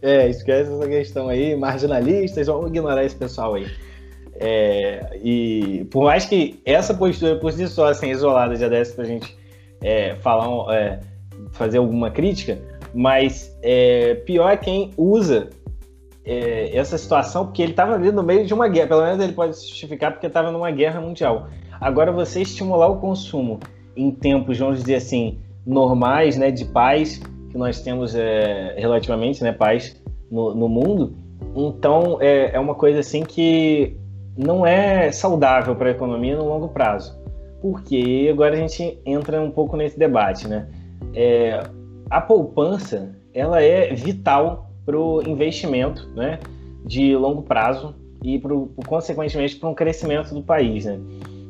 É, esquece essa questão aí. Marginalistas, vamos ignorar esse pessoal aí. É, e por mais que essa postura por si só, assim, isolada, já desse pra gente é, falar, é, fazer alguma crítica, mas é, pior é quem usa é, essa situação, porque ele estava ali no meio de uma guerra, pelo menos ele pode se justificar porque estava numa guerra mundial. Agora, você estimular o consumo em tempos, vamos dizer assim, normais, né, de paz, que nós temos é, relativamente, né, paz no, no mundo, então é, é uma coisa assim que não é saudável para a economia no longo prazo porque agora a gente entra um pouco nesse debate, né? É, a poupança ela é vital para o investimento, né, de longo prazo e pro, consequentemente para um crescimento do país, né?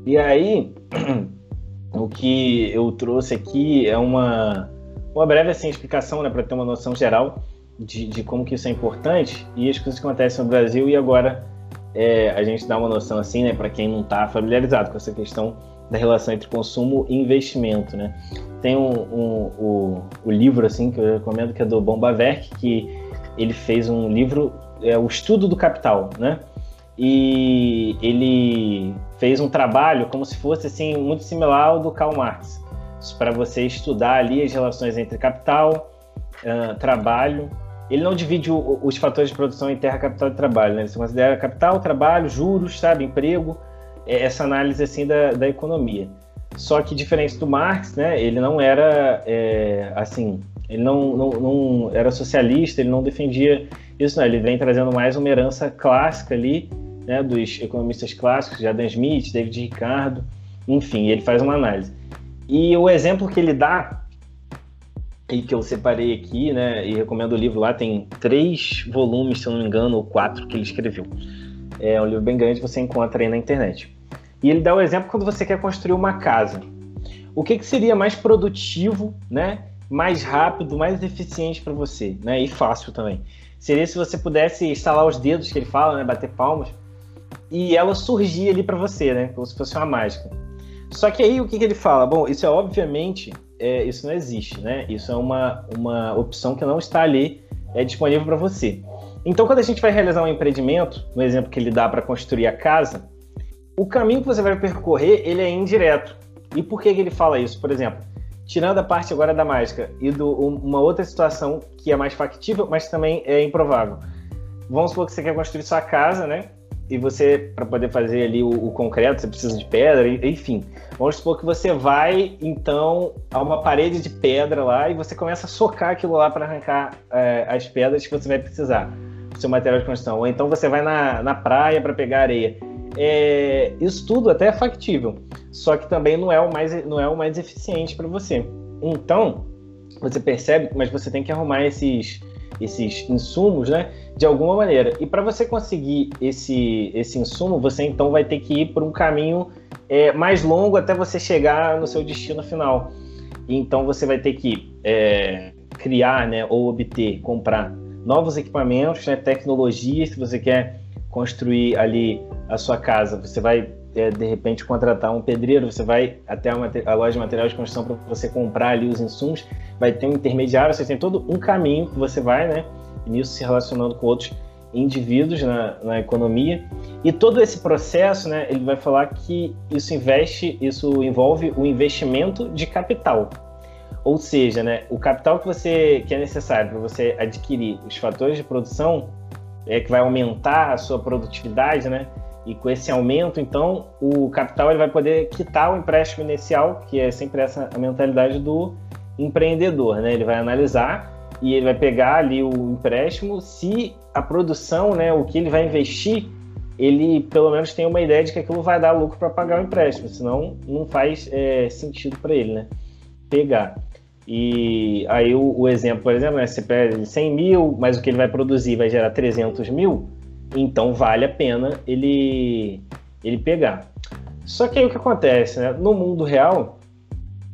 E aí o que eu trouxe aqui é uma uma breve assim explicação, né, para ter uma noção geral de, de, como que isso é importante e as coisas que acontecem no Brasil e agora é, a gente dá uma noção assim, né, para quem não está familiarizado com essa questão da relação entre consumo e investimento, né? Tem um, um, um, o livro assim que eu recomendo que é do Bombaverk, que ele fez um livro, é o Estudo do Capital, né? E ele fez um trabalho como se fosse assim muito similar ao do Karl Marx, para você estudar ali as relações entre capital, uh, trabalho. Ele não divide o, os fatores de produção em terra, capital e trabalho, né? Ele considera capital, trabalho, juros, sabe, emprego é essa análise assim da, da economia. Só que diferente do Marx, né, ele não era é, assim, ele não, não, não, era socialista, ele não defendia isso, não. Ele vem trazendo mais uma herança clássica ali, né, dos economistas clássicos, Adam Smith, David Ricardo, enfim, ele faz uma análise. E o exemplo que ele dá e que eu separei aqui, né, e recomendo o livro lá, tem três volumes, se eu não me engano, ou quatro que ele escreveu. É um livro bem grande, você encontra aí na internet. E ele dá o exemplo quando você quer construir uma casa. O que, que seria mais produtivo, né? Mais rápido, mais eficiente para você, né? E fácil também. Seria se você pudesse instalar os dedos que ele fala, né? Bater palmas e ela surgir ali para você, né? Como se fosse uma mágica. Só que aí o que, que ele fala? Bom, isso é obviamente, é, isso não existe, né? Isso é uma, uma opção que não está ali é disponível para você. Então, quando a gente vai realizar um empreendimento, no exemplo que ele dá para construir a casa, o caminho que você vai percorrer ele é indireto. E por que, que ele fala isso? Por exemplo, tirando a parte agora da mágica e do uma outra situação que é mais factível, mas também é improvável. Vamos supor que você quer construir sua casa, né? e você, para poder fazer ali o, o, concreto, você precisa de pedra, enfim. Vamos supor que você vai, então, a uma parede de pedra lá e você começa a socar aquilo lá para arrancar é, as pedras que você vai precisar, seu material de construção. Ou então você vai na, na praia para pegar areia. É, isso tudo até é factível, só que também não é o mais, não é o mais eficiente para você. Então, você percebe, mas você tem que arrumar esses, esses insumos, né? De alguma maneira. E para você conseguir esse, esse insumo, você então vai ter que ir por um caminho é, mais longo até você chegar no seu destino final. Então você vai ter que é, criar, né, ou obter, comprar novos equipamentos, né, tecnologias. Se você quer construir ali a sua casa, você vai é, de repente contratar um pedreiro, você vai até a, a loja de materiais de construção para você comprar ali os insumos, vai ter um intermediário, você tem todo um caminho que você vai, né? Nisso se relacionando com outros indivíduos na, na economia. E todo esse processo, né, ele vai falar que isso investe, isso envolve o investimento de capital. Ou seja, né, o capital que você que é necessário para você adquirir os fatores de produção é que vai aumentar a sua produtividade, né? E com esse aumento, então, o capital ele vai poder quitar o empréstimo inicial, que é sempre essa a mentalidade do empreendedor, né? Ele vai analisar e ele vai pegar ali o empréstimo, se a produção, né, o que ele vai investir, ele pelo menos tem uma ideia de que aquilo vai dar lucro para pagar o empréstimo, senão não faz é, sentido para ele, né? Pegar. E aí o, o, exemplo, por exemplo, né, você pega 100 mil, mas o que ele vai produzir vai gerar 300 mil, então vale a pena ele, ele pegar. Só que aí o que acontece, né? No mundo real,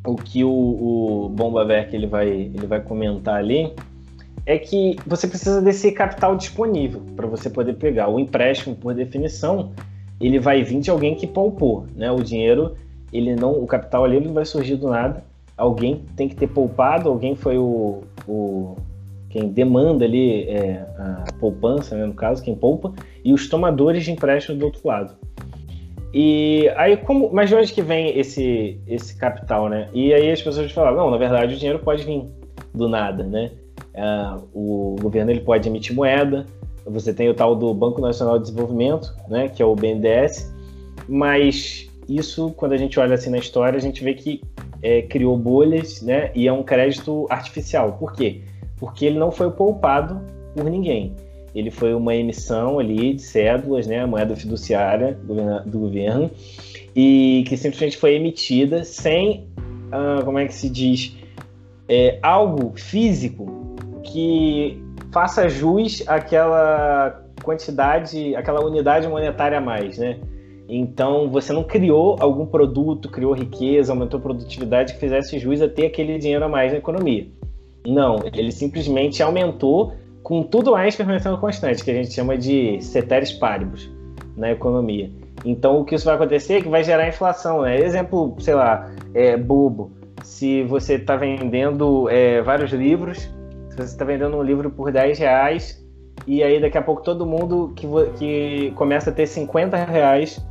o que o, o Bomba Verk ele vai, ele vai comentar ali é que você precisa desse capital disponível para você poder pegar. O empréstimo, por definição, ele vai vir de alguém que poupou, né? O dinheiro, ele não, o capital ali não vai surgir do nada. Alguém tem que ter poupado, alguém foi o, o quem demanda ali é, a poupança, né, no caso, quem poupa, e os tomadores de empréstimo do outro lado. E aí, como, mas de onde que vem esse, esse capital, né? E aí as pessoas falam, não, na verdade o dinheiro pode vir do nada, né? Uh, o governo ele pode emitir moeda, você tem o tal do Banco Nacional de Desenvolvimento, né, que é o BNDES, mas isso, quando a gente olha assim na história, a gente vê que é, criou bolhas, né, e é um crédito artificial. Por quê? porque ele não foi poupado por ninguém. Ele foi uma emissão ali de cédulas, né, a moeda fiduciária do governo, e que simplesmente foi emitida sem, ah, como é que se diz, é, algo físico que faça jus àquela quantidade, aquela unidade monetária a mais, né? Então, você não criou algum produto, criou riqueza, aumentou produtividade que fizesse jus a ter aquele dinheiro a mais na economia. Não, ele simplesmente aumentou com tudo mais permanecendo constante, que a gente chama de ceteris paribus na economia. Então, o que isso vai acontecer é que vai gerar inflação. Né? Exemplo, sei lá, é, bobo. Se você está vendendo é, vários livros, se você está vendendo um livro por 10 reais, e aí daqui a pouco todo mundo que, que começa a ter 50 reais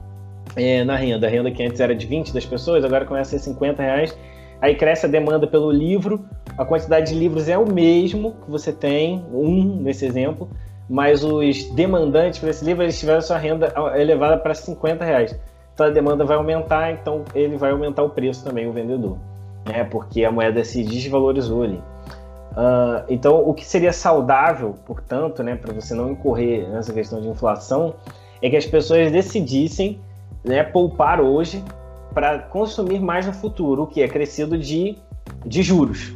é, na renda, a renda que antes era de 20 das pessoas, agora começa a ser 50 reais, aí cresce a demanda pelo livro, a quantidade de livros é o mesmo que você tem, um nesse exemplo, mas os demandantes para esse livro eles tiveram sua renda elevada para 50 reais. Então a demanda vai aumentar, então ele vai aumentar o preço também, o vendedor, né? porque a moeda se desvalorizou ali. Uh, então, o que seria saudável, portanto, né, para você não incorrer nessa questão de inflação, é que as pessoas decidissem né, poupar hoje para consumir mais no futuro, o que é crescido de, de juros.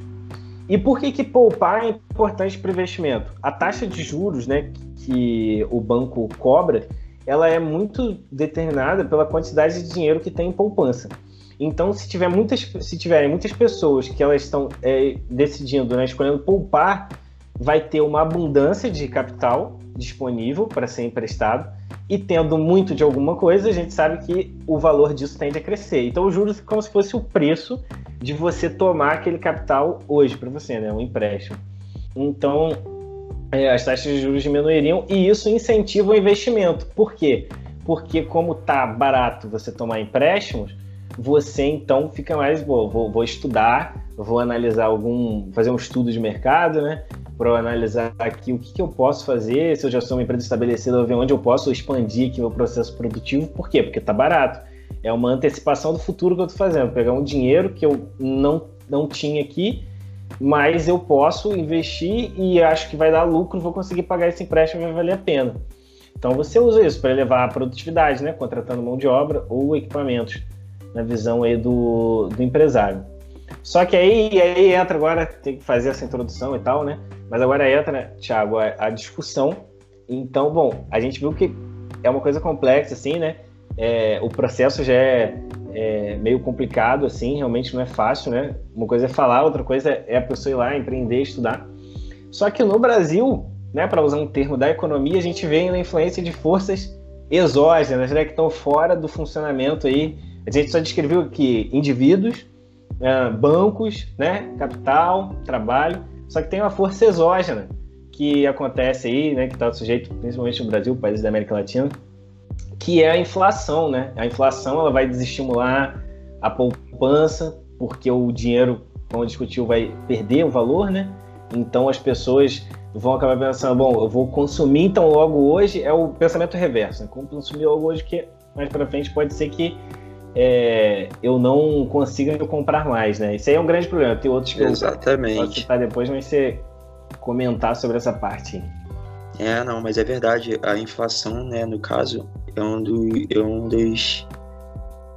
E por que, que poupar é importante para o investimento? A taxa de juros né, que o banco cobra, ela é muito determinada pela quantidade de dinheiro que tem em poupança. Então, se, tiver muitas, se tiverem muitas pessoas que elas estão é, decidindo, né, escolhendo poupar, vai ter uma abundância de capital disponível para ser emprestado e tendo muito de alguma coisa, a gente sabe que o valor disso tende a crescer. Então, os juros é como se fosse o preço de você tomar aquele capital hoje para você, né? Um empréstimo. Então, é, as taxas de juros diminuiriam e isso incentiva o investimento. Por quê? Porque como tá barato você tomar empréstimos, você então fica mais, vou, vou estudar, vou analisar algum, fazer um estudo de mercado, né? Para analisar aqui o que, que, eu posso fazer, se eu já sou uma empresa estabelecida, ver onde eu posso expandir aqui meu processo produtivo. Por quê? Porque está barato. É uma antecipação do futuro que eu estou fazendo. Pegar um dinheiro que eu não, não tinha aqui, mas eu posso investir e acho que vai dar lucro, vou conseguir pagar esse empréstimo, vai valer a pena. Então você usa isso para elevar a produtividade, né? contratando mão de obra ou equipamentos, na visão aí do, do empresário. Só que aí, aí entra agora, tem que fazer essa introdução e tal, né? Mas agora entra, Thiago, a, a discussão. Então, bom, a gente viu que é uma coisa complexa, assim, né? É, o processo já é, é, meio complicado, assim, realmente não é fácil, né? Uma coisa é falar, outra coisa é a pessoa ir lá, empreender, estudar. Só que no Brasil, né, para usar um termo da economia, a gente vê na influência de forças exógenas, né, que estão fora do funcionamento aí. A gente só descreveu aqui indivíduos, é, bancos, né, capital, trabalho, só que tem uma força exógena que acontece aí, né, que está sujeito principalmente no Brasil, países da América Latina, que é a inflação, né? A inflação ela vai desestimular a poupança, porque o dinheiro, como discutiu, vai perder o valor, né? Então as pessoas vão acabar pensando, bom, eu vou consumir então logo hoje, é o pensamento reverso, né? consumir logo hoje que mais para frente pode ser que é, eu não consiga comprar mais, né? Isso aí é um grande problema. Tem outros que Exatamente. eu posso citar depois, mas você comentar sobre essa parte. É, não, mas é verdade. A inflação, né, no caso, é um, do, é um dos,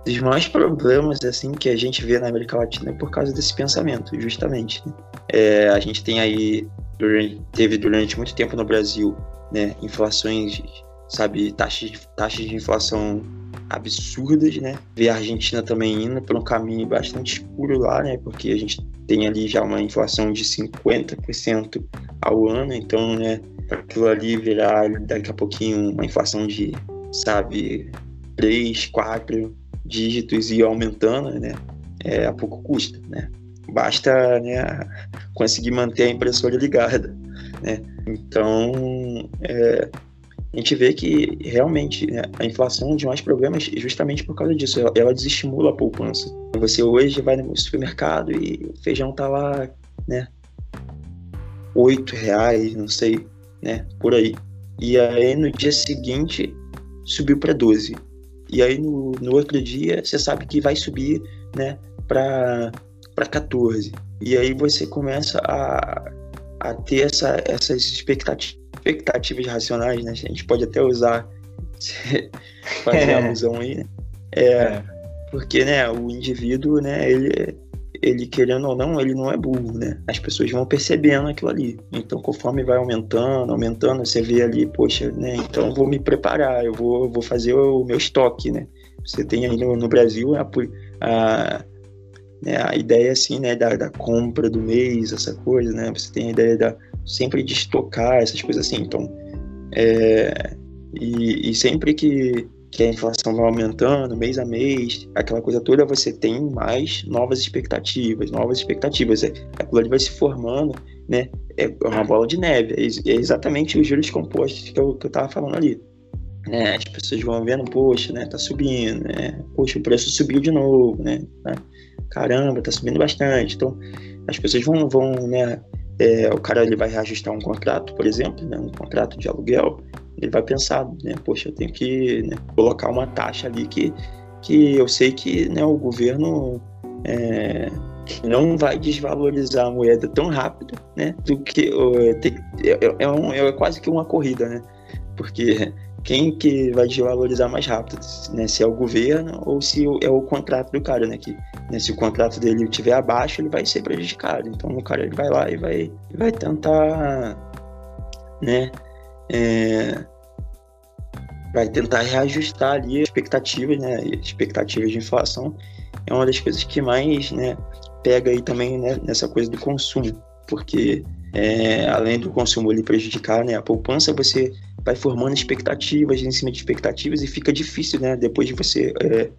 dos maiores problemas assim que a gente vê na América Latina por causa desse pensamento, justamente. Né? É, a gente tem aí, durante, teve durante muito tempo no Brasil, né, inflações, sabe, taxas, taxas de inflação absurdas, né? Ver a Argentina também indo por um caminho bastante escuro lá, né? Porque a gente tem ali já uma inflação de 50% ao ano, então, né? Aquilo ali virar daqui a pouquinho uma inflação de, sabe, 3, 4 dígitos e aumentando, né? É, a pouco custa, né? Basta né, conseguir manter a impressora ligada, né? Então, é, a gente vê que realmente né, a inflação é mais problemas justamente por causa disso. Ela, ela, desestimula a poupança. Você hoje vai no supermercado e o feijão tá lá, né? Oito reais, não sei, né? Por aí. E aí no dia seguinte subiu para 12. E aí no, no outro dia você sabe que vai subir, né? Para 14. E aí você começa a, a ter essa, essas expectativas expectativas racionais, né? A gente pode até usar, fazer é. alusão aí, né? É, é, porque, né, o indivíduo, né, ele, ele querendo ou não, ele não é burro, né? As pessoas vão percebendo aquilo ali. Então, conforme vai aumentando, aumentando, você vê ali, poxa, né? Então, vou me preparar, eu vou, vou fazer o meu estoque, né? Você tem aí no, no Brasil a, a, né, a ideia, assim, né, da, da compra do mês, essa coisa, né? Você tem a ideia da, sempre de estocar essas coisas assim. Então, é, e, e, sempre que, que a inflação vai aumentando mês a mês, aquela coisa toda, você tem mais novas expectativas, novas expectativas. É, aquilo ali vai se formando, né? É uma bola de neve. É, é exatamente os juros compostos que eu, que eu tava falando ali. Né? As pessoas vão vendo, poxa, né? Tá subindo, né? Poxa, o preço subiu de novo, né? Caramba, tá subindo bastante. Então, as pessoas vão, vão né, é, o cara ele vai reajustar um contrato, por exemplo, né, um contrato de aluguel, ele vai pensar, né, poxa, eu tenho que né, colocar uma taxa ali que, que eu sei que né, o governo é, não vai desvalorizar a moeda tão rápido, né, do que é, é, é, um, é quase que uma corrida, né, porque quem que vai desvalorizar mais rápido, né? Se é o governo ou se é o contrato do cara, né? Que né, se o contrato dele estiver abaixo, ele vai ser prejudicado. Então o cara ele vai lá e vai, vai tentar, né? É, vai tentar reajustar ali as expectativas, né? Expectativas de inflação é uma das coisas que mais, né? Pega aí também né, nessa coisa do consumo, porque é, além do consumo ele prejudicar, né? A poupança você vai formando expectativas em cima de expectativas e fica difícil, né? Depois de você é,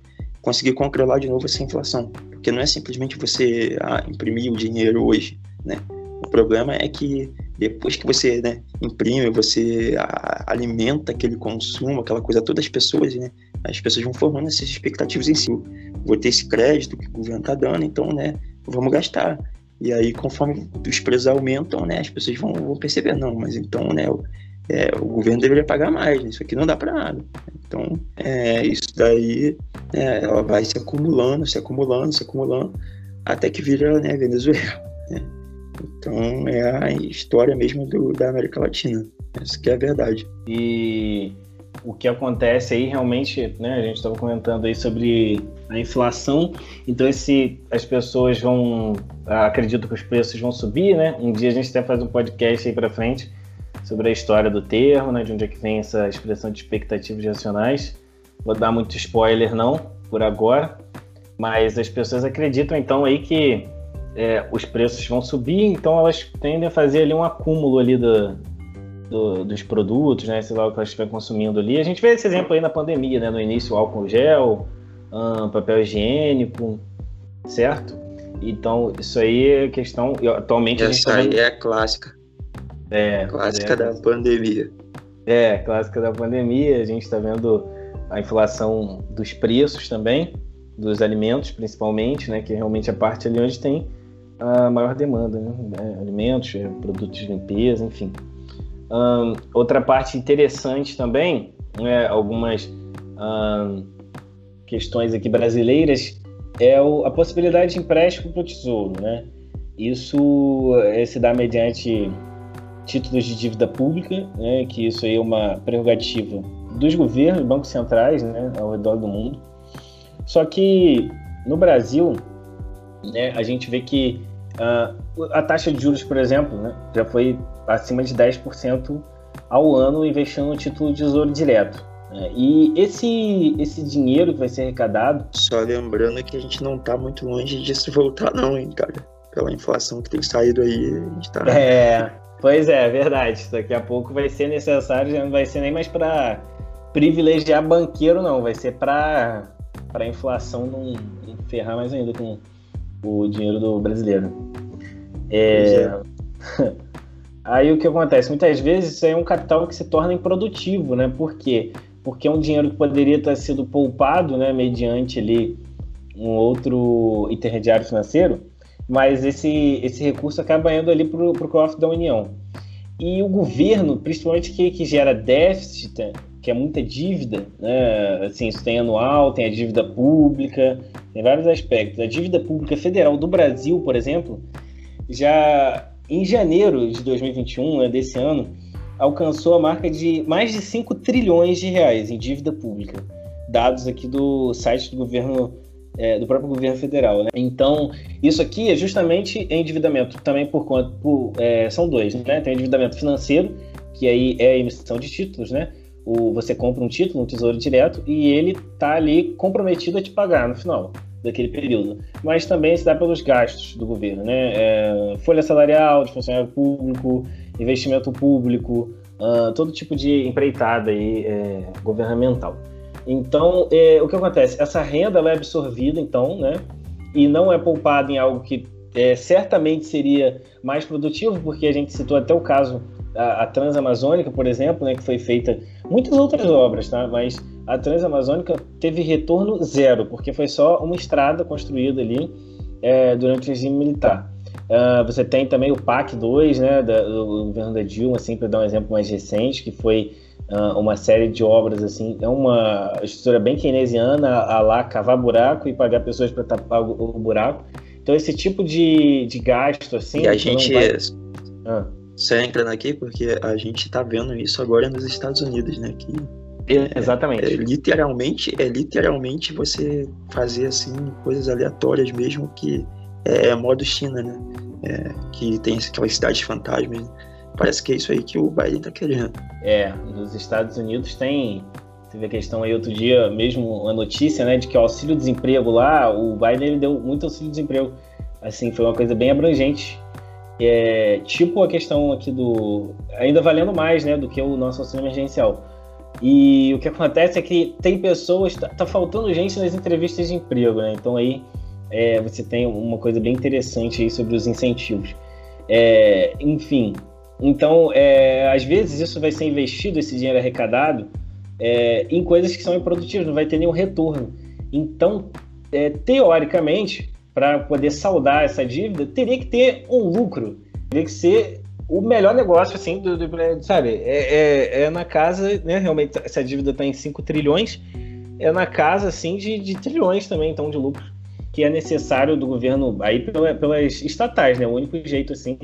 conseguir controlar de novo essa inflação. Porque não é simplesmente você ah, imprimir o dinheiro hoje, né? O problema é que depois que você né, imprime, você a, alimenta aquele consumo, aquela coisa, todas as pessoas, né? As pessoas vão formando essas expectativas em si. Vou ter esse crédito que o governo está dando, então, né? Vamos gastar. E aí, conforme os preços aumentam, né, as pessoas vão, vão perceber, não, mas então, né, é, o governo deveria pagar mais, né, isso aqui não dá para nada. Então, é, isso daí, é, ela vai se acumulando, se acumulando, se acumulando, até que vira né, Venezuela. Né? Então, é a história mesmo do, da América Latina. Essa que é a verdade. E o que acontece aí realmente, né, a gente estava comentando aí sobre a inflação, então esse, as pessoas vão, acredito que os preços vão subir, né, um dia a gente até faz um podcast aí para frente sobre a história do termo, né, de onde é que vem essa expressão de expectativas racionais, vou dar muito spoiler não, por agora, mas as pessoas acreditam então aí que é, os preços vão subir, então elas tendem a fazer ali um acúmulo ali do, do, dos produtos, né? Sei lá o que elas estiverem consumindo ali. A gente vê esse exemplo aí na pandemia, né? No início, álcool gel, hum, papel higiênico, certo? Então, isso aí é questão. Atualmente Essa a gente tá vendo... aí é clássica. É. Clássica é, da pandemia. É, clássica da pandemia. A gente está vendo a inflação dos preços também, dos alimentos principalmente, né? Que é realmente a parte ali onde tem a maior demanda, né? É, alimentos, produtos de limpeza, enfim. Um, outra parte interessante também, né, algumas um, questões aqui brasileiras, é o, a possibilidade de empréstimo para o Tesouro. Né? Isso é, se dá mediante títulos de dívida pública, né, que isso aí é uma prerrogativa dos governos, bancos centrais né, ao redor do mundo. Só que no Brasil, né, a gente vê que uh, a taxa de juros, por exemplo, né, já foi acima de 10% ao ano investindo no título de tesouro direto. Né? E esse, esse dinheiro que vai ser arrecadado. Só lembrando que a gente não está muito longe disso voltar, não, hein, cara. Pela inflação que tem saído aí, a gente tá. É, pois é, é verdade. Daqui a pouco vai ser necessário, já não vai ser nem mais para privilegiar banqueiro, não. Vai ser para a inflação não, não ferrar mais ainda com o dinheiro do brasileiro. É... é. Aí o que acontece? Muitas vezes isso aí é um capital que se torna improdutivo, né? Por quê? Porque é um dinheiro que poderia ter sido poupado, né, mediante ali um outro intermediário financeiro, mas esse, esse recurso acaba indo ali para o cofre da União. E o governo, principalmente que, que gera déficit, que é muita dívida, né? Assim, isso tem anual, tem a dívida pública, tem vários aspectos. A dívida pública federal do Brasil, por exemplo, já em janeiro de 2021, né, desse ano, alcançou a marca de mais de 5 trilhões de reais em dívida pública. Dados aqui do site do governo, é, do próprio governo federal. Né? Então, isso aqui é justamente endividamento também por conta. Por, é, são dois, né? Tem endividamento financeiro, que aí é a emissão de títulos, né? O, você compra um título, um tesouro direto, e ele está ali comprometido a te pagar no final daquele período, mas também se dá pelos gastos do governo, né? É, folha salarial de funcionário público, investimento público, uh, todo tipo de empreitada aí, é, governamental. Então, é, o que acontece? Essa renda é absorvida, então, né? E não é poupada em algo que é, certamente seria mais produtivo, porque a gente citou até o caso a, a Transamazônica, por exemplo, né, que foi feita muitas outras obras, tá? Mas a Transamazônica teve retorno zero, porque foi só uma estrada construída ali é, durante o regime militar. Uh, você tem também o PAC 2, né, da, do governo da Dilma, assim, para dar um exemplo mais recente, que foi uh, uma série de obras, assim, é uma estrutura bem keynesiana, a lá cavar buraco e pagar pessoas para tapar o, o, buraco. Então, esse tipo de, de gasto, assim... E a gente... Vai... Ah. Só entrando aqui, porque a gente está vendo isso agora nos Estados Unidos, né, que é, Exatamente. É, literalmente, é literalmente você fazer assim coisas aleatórias mesmo que é, é modo China, né? É, que tem aquelas cidades fantasmas. Parece que é isso aí que o Biden tá querendo. É, nos Estados Unidos tem. Teve a questão aí outro dia, mesmo uma notícia, né, de que o auxílio-desemprego lá, o Biden ele deu muito auxílio-desemprego. Assim, foi uma coisa bem abrangente. É, tipo a questão aqui do. Ainda valendo mais, né, do que o nosso auxílio emergencial e o que acontece é que tem pessoas, tá, tá faltando gente nas entrevistas de emprego, né? Então aí é, você tem uma coisa bem interessante aí sobre os incentivos. É, enfim, então é, às vezes isso vai ser investido, esse dinheiro arrecadado, é, em coisas que são improdutivas, não vai ter nenhum retorno. Então, é, teoricamente, para poder saldar essa dívida, teria que ter um lucro, teria que ser o melhor negócio, assim, do, do sabe? É, é, é, na casa, né? Realmente, essa dívida está em 5 trilhões, é na casa, assim, de, de, trilhões também, então, de lucro, que é necessário do governo, aí pela, pelas estatais, né? O único jeito, assim,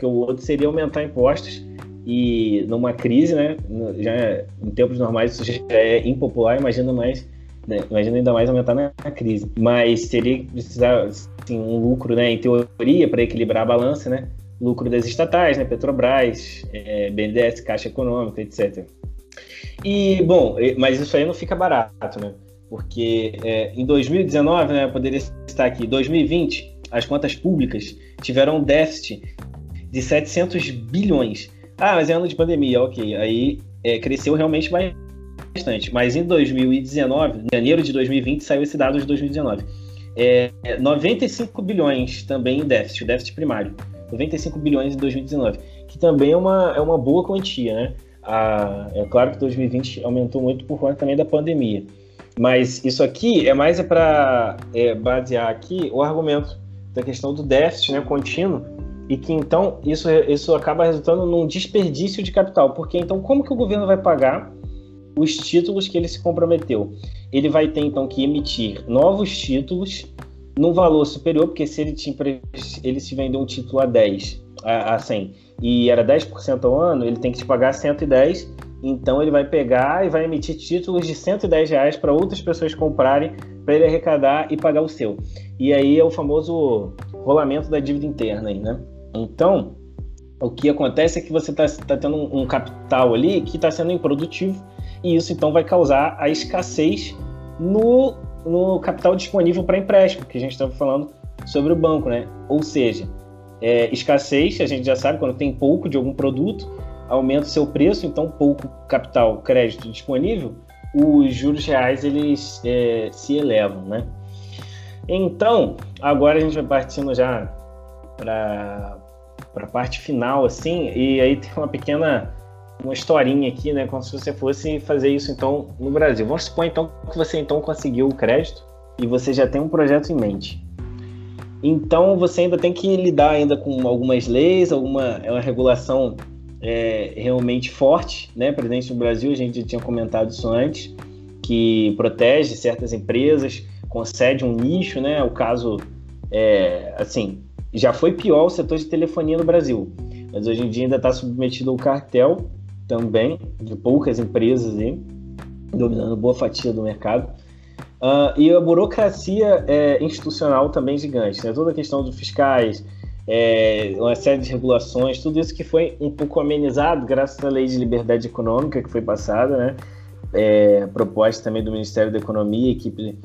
porque o outro seria aumentar impostos, e numa crise, né? Já em tempos normais isso já é impopular, imagina mais, né, imagina ainda mais aumentar na, crise. Mas teria que precisar assim, um lucro, né? Em teoria, para equilibrar a balança, né? lucro das estatais, né, Petrobras, é, BNDES, Caixa Econômica, etc. E, bom, mas isso aí não fica barato, né? Porque é, em 2019, né, eu poderia estar aqui, 2020, as contas públicas tiveram um déficit de 700 bilhões. Ah, mas é ano de pandemia, ok. Aí é, cresceu realmente bastante. Mas em 2019, em janeiro de 2020, saiu esse dado de 2019. É, 95 bilhões também em déficit, o déficit primário. 95 bilhões em 2019, que também é uma, é uma boa quantia, né? A, é claro que 2020 aumentou muito por conta também da pandemia. Mas isso aqui é mais é para é, basear aqui o argumento da questão do déficit né, contínuo e que então isso, isso acaba resultando num desperdício de capital. Porque então como que o governo vai pagar os títulos que ele se comprometeu? Ele vai ter então que emitir novos títulos num valor superior, porque se ele, te, ele se vender um título a 10, a, a 100, e era 10% ao ano, ele tem que te pagar 110, então ele vai pegar e vai emitir títulos de 110 reais para outras pessoas comprarem, para ele arrecadar e pagar o seu. E aí é o famoso rolamento da dívida interna aí, né? Então, o que acontece é que você está tá tendo um, capital ali que está sendo improdutivo, e isso então vai causar a escassez no no capital disponível para empréstimo, que a gente estava falando sobre o banco, né? Ou seja, é, escassez, a gente já sabe, quando tem pouco de algum produto, aumenta o seu preço, então pouco capital, crédito disponível, os juros reais eles é, se elevam, né? Então, agora a gente vai partindo já para a parte final, assim, e aí tem uma pequena uma historinha aqui, né? Como se você fosse fazer isso então no Brasil. Vamos supor então que você então conseguiu o crédito e você já tem um projeto em mente. Então você ainda tem que lidar ainda com algumas leis, alguma é uma regulação é, realmente forte, né? Presente no Brasil, a gente já tinha comentado isso antes, que protege certas empresas, concede um nicho, né? O caso, é, assim, já foi pior o setor de telefonia no Brasil, mas hoje em dia ainda está submetido ao cartel também, de poucas empresas aí, dominando boa fatia do mercado. Uh, e a burocracia é, institucional também gigante, né? toda a questão dos fiscais, é, uma série de regulações, tudo isso que foi um pouco amenizado graças à lei de liberdade econômica que foi passada, né? É, proposta também do Ministério da Economia, equipe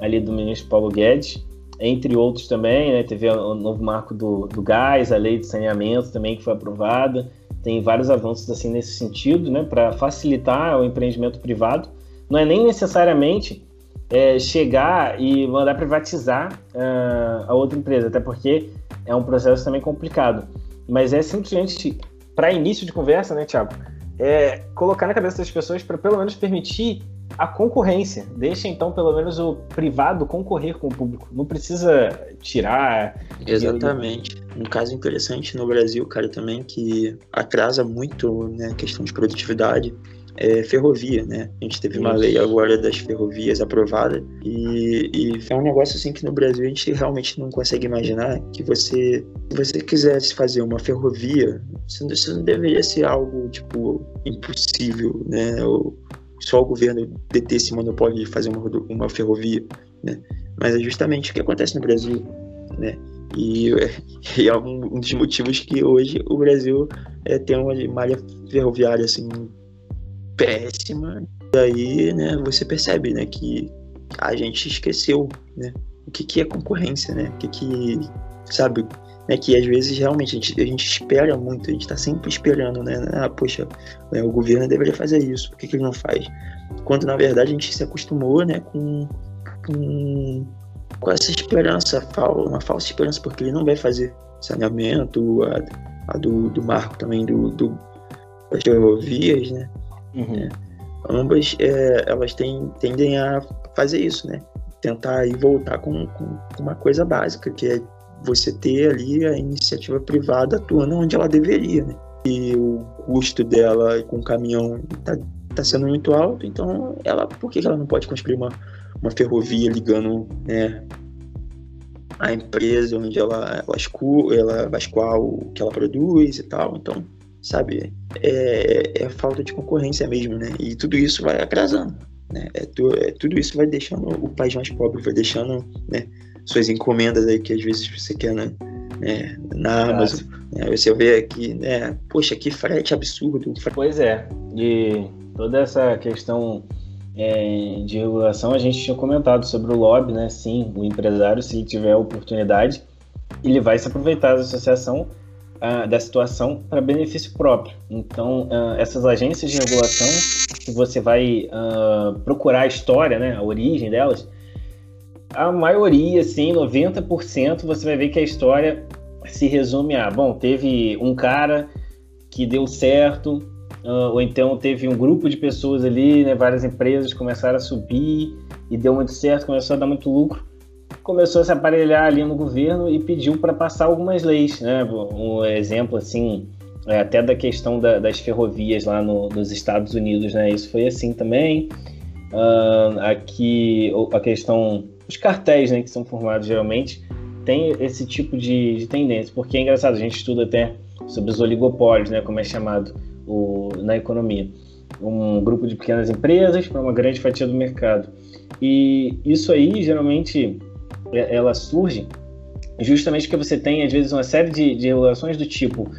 ali do ministro Paulo Guedes, entre outros também, né? Teve o novo marco do, do gás, a lei de saneamento também que foi aprovada, tem vários avanços assim nesse sentido, né, para facilitar o empreendimento privado. Não é nem necessariamente é, chegar e mandar privatizar uh, a outra empresa, até porque é um processo também complicado. Mas é simplesmente, para início de conversa, né, Tiago, é colocar na cabeça das pessoas para pelo menos permitir a concorrência. Deixa então pelo menos o privado concorrer com o público. Não precisa tirar. Exatamente. Um caso interessante no Brasil, cara, também que atrasa muito né, a questão de produtividade é ferrovia, né? A gente teve uma lei agora das ferrovias aprovada e, e é um negócio assim que no Brasil a gente realmente não consegue imaginar que você, se você quisesse fazer uma ferrovia, isso não, isso não deveria ser algo tipo impossível, né? Ou, só o governo deter esse monopólio de fazer uma, uma ferrovia, né? Mas é justamente o que acontece no Brasil, né? E, e é um, dos motivos que hoje o Brasil é, tem uma malha ferroviária assim péssima. E aí, né, você percebe, né, que a gente esqueceu, né, o que que é concorrência, né? O que que, sabe, né, que às vezes realmente a gente, a gente espera muito, a gente está sempre esperando, né? Ah, poxa, né, o governo deveria fazer isso, por que, que ele não faz? Quando na verdade a gente se acostumou né, com, com, com essa esperança, uma falsa esperança, porque ele não vai fazer saneamento, a, a do, do marco também do, do das ferrovias, né? Uhum. É, ambas é, elas têm, tendem a fazer isso, né? tentar aí voltar com, com, uma coisa básica, que é você ter ali a iniciativa privada atuando onde ela deveria, né? E o custo dela com o caminhão está tá sendo muito alto, então ela, por que ela não pode construir uma, uma ferrovia ligando né, a empresa onde ela, ela, escu, ela vai escoar o que ela produz e tal? Então, sabe, é, é falta de concorrência mesmo, né? E tudo isso vai atrasando. Né? É, tu, é, tudo isso vai deixando o país mais pobre, vai deixando né, suas encomendas aí que às vezes você quer né, é, na Amazon. Né, você vê aqui, né? Poxa, que frete absurdo. Pois é, e toda essa questão é, de regulação, a gente tinha comentado sobre o lobby, né? Sim, o empresário, se ele tiver a oportunidade, ele vai se aproveitar da associação da situação para benefício próprio. Então, uh, essas agências de regulação, se você vai uh, procurar a história, né, a origem delas, a maioria, assim, 90%, você vai ver que a história se resume a, bom, teve um cara que deu certo, uh, ou então teve um grupo de pessoas ali, né, várias empresas começaram a subir e deu muito certo, começou a dar muito lucro começou a se aparelhar ali no governo e pediu para passar algumas leis, né? Um exemplo assim, é, até da questão da, das ferrovias lá no, nos Estados Unidos, né? Isso foi assim também. Uh, aqui a questão, os cartéis, né, que são formados geralmente, tem esse tipo de, de tendência, porque é engraçado, a gente estuda até sobre os oligopólios, né, como é chamado o, na economia. Um grupo de pequenas empresas para uma grande fatia do mercado. E isso aí geralmente é, ela surge justamente porque você tem, às vezes, uma série de, de regulações do tipo,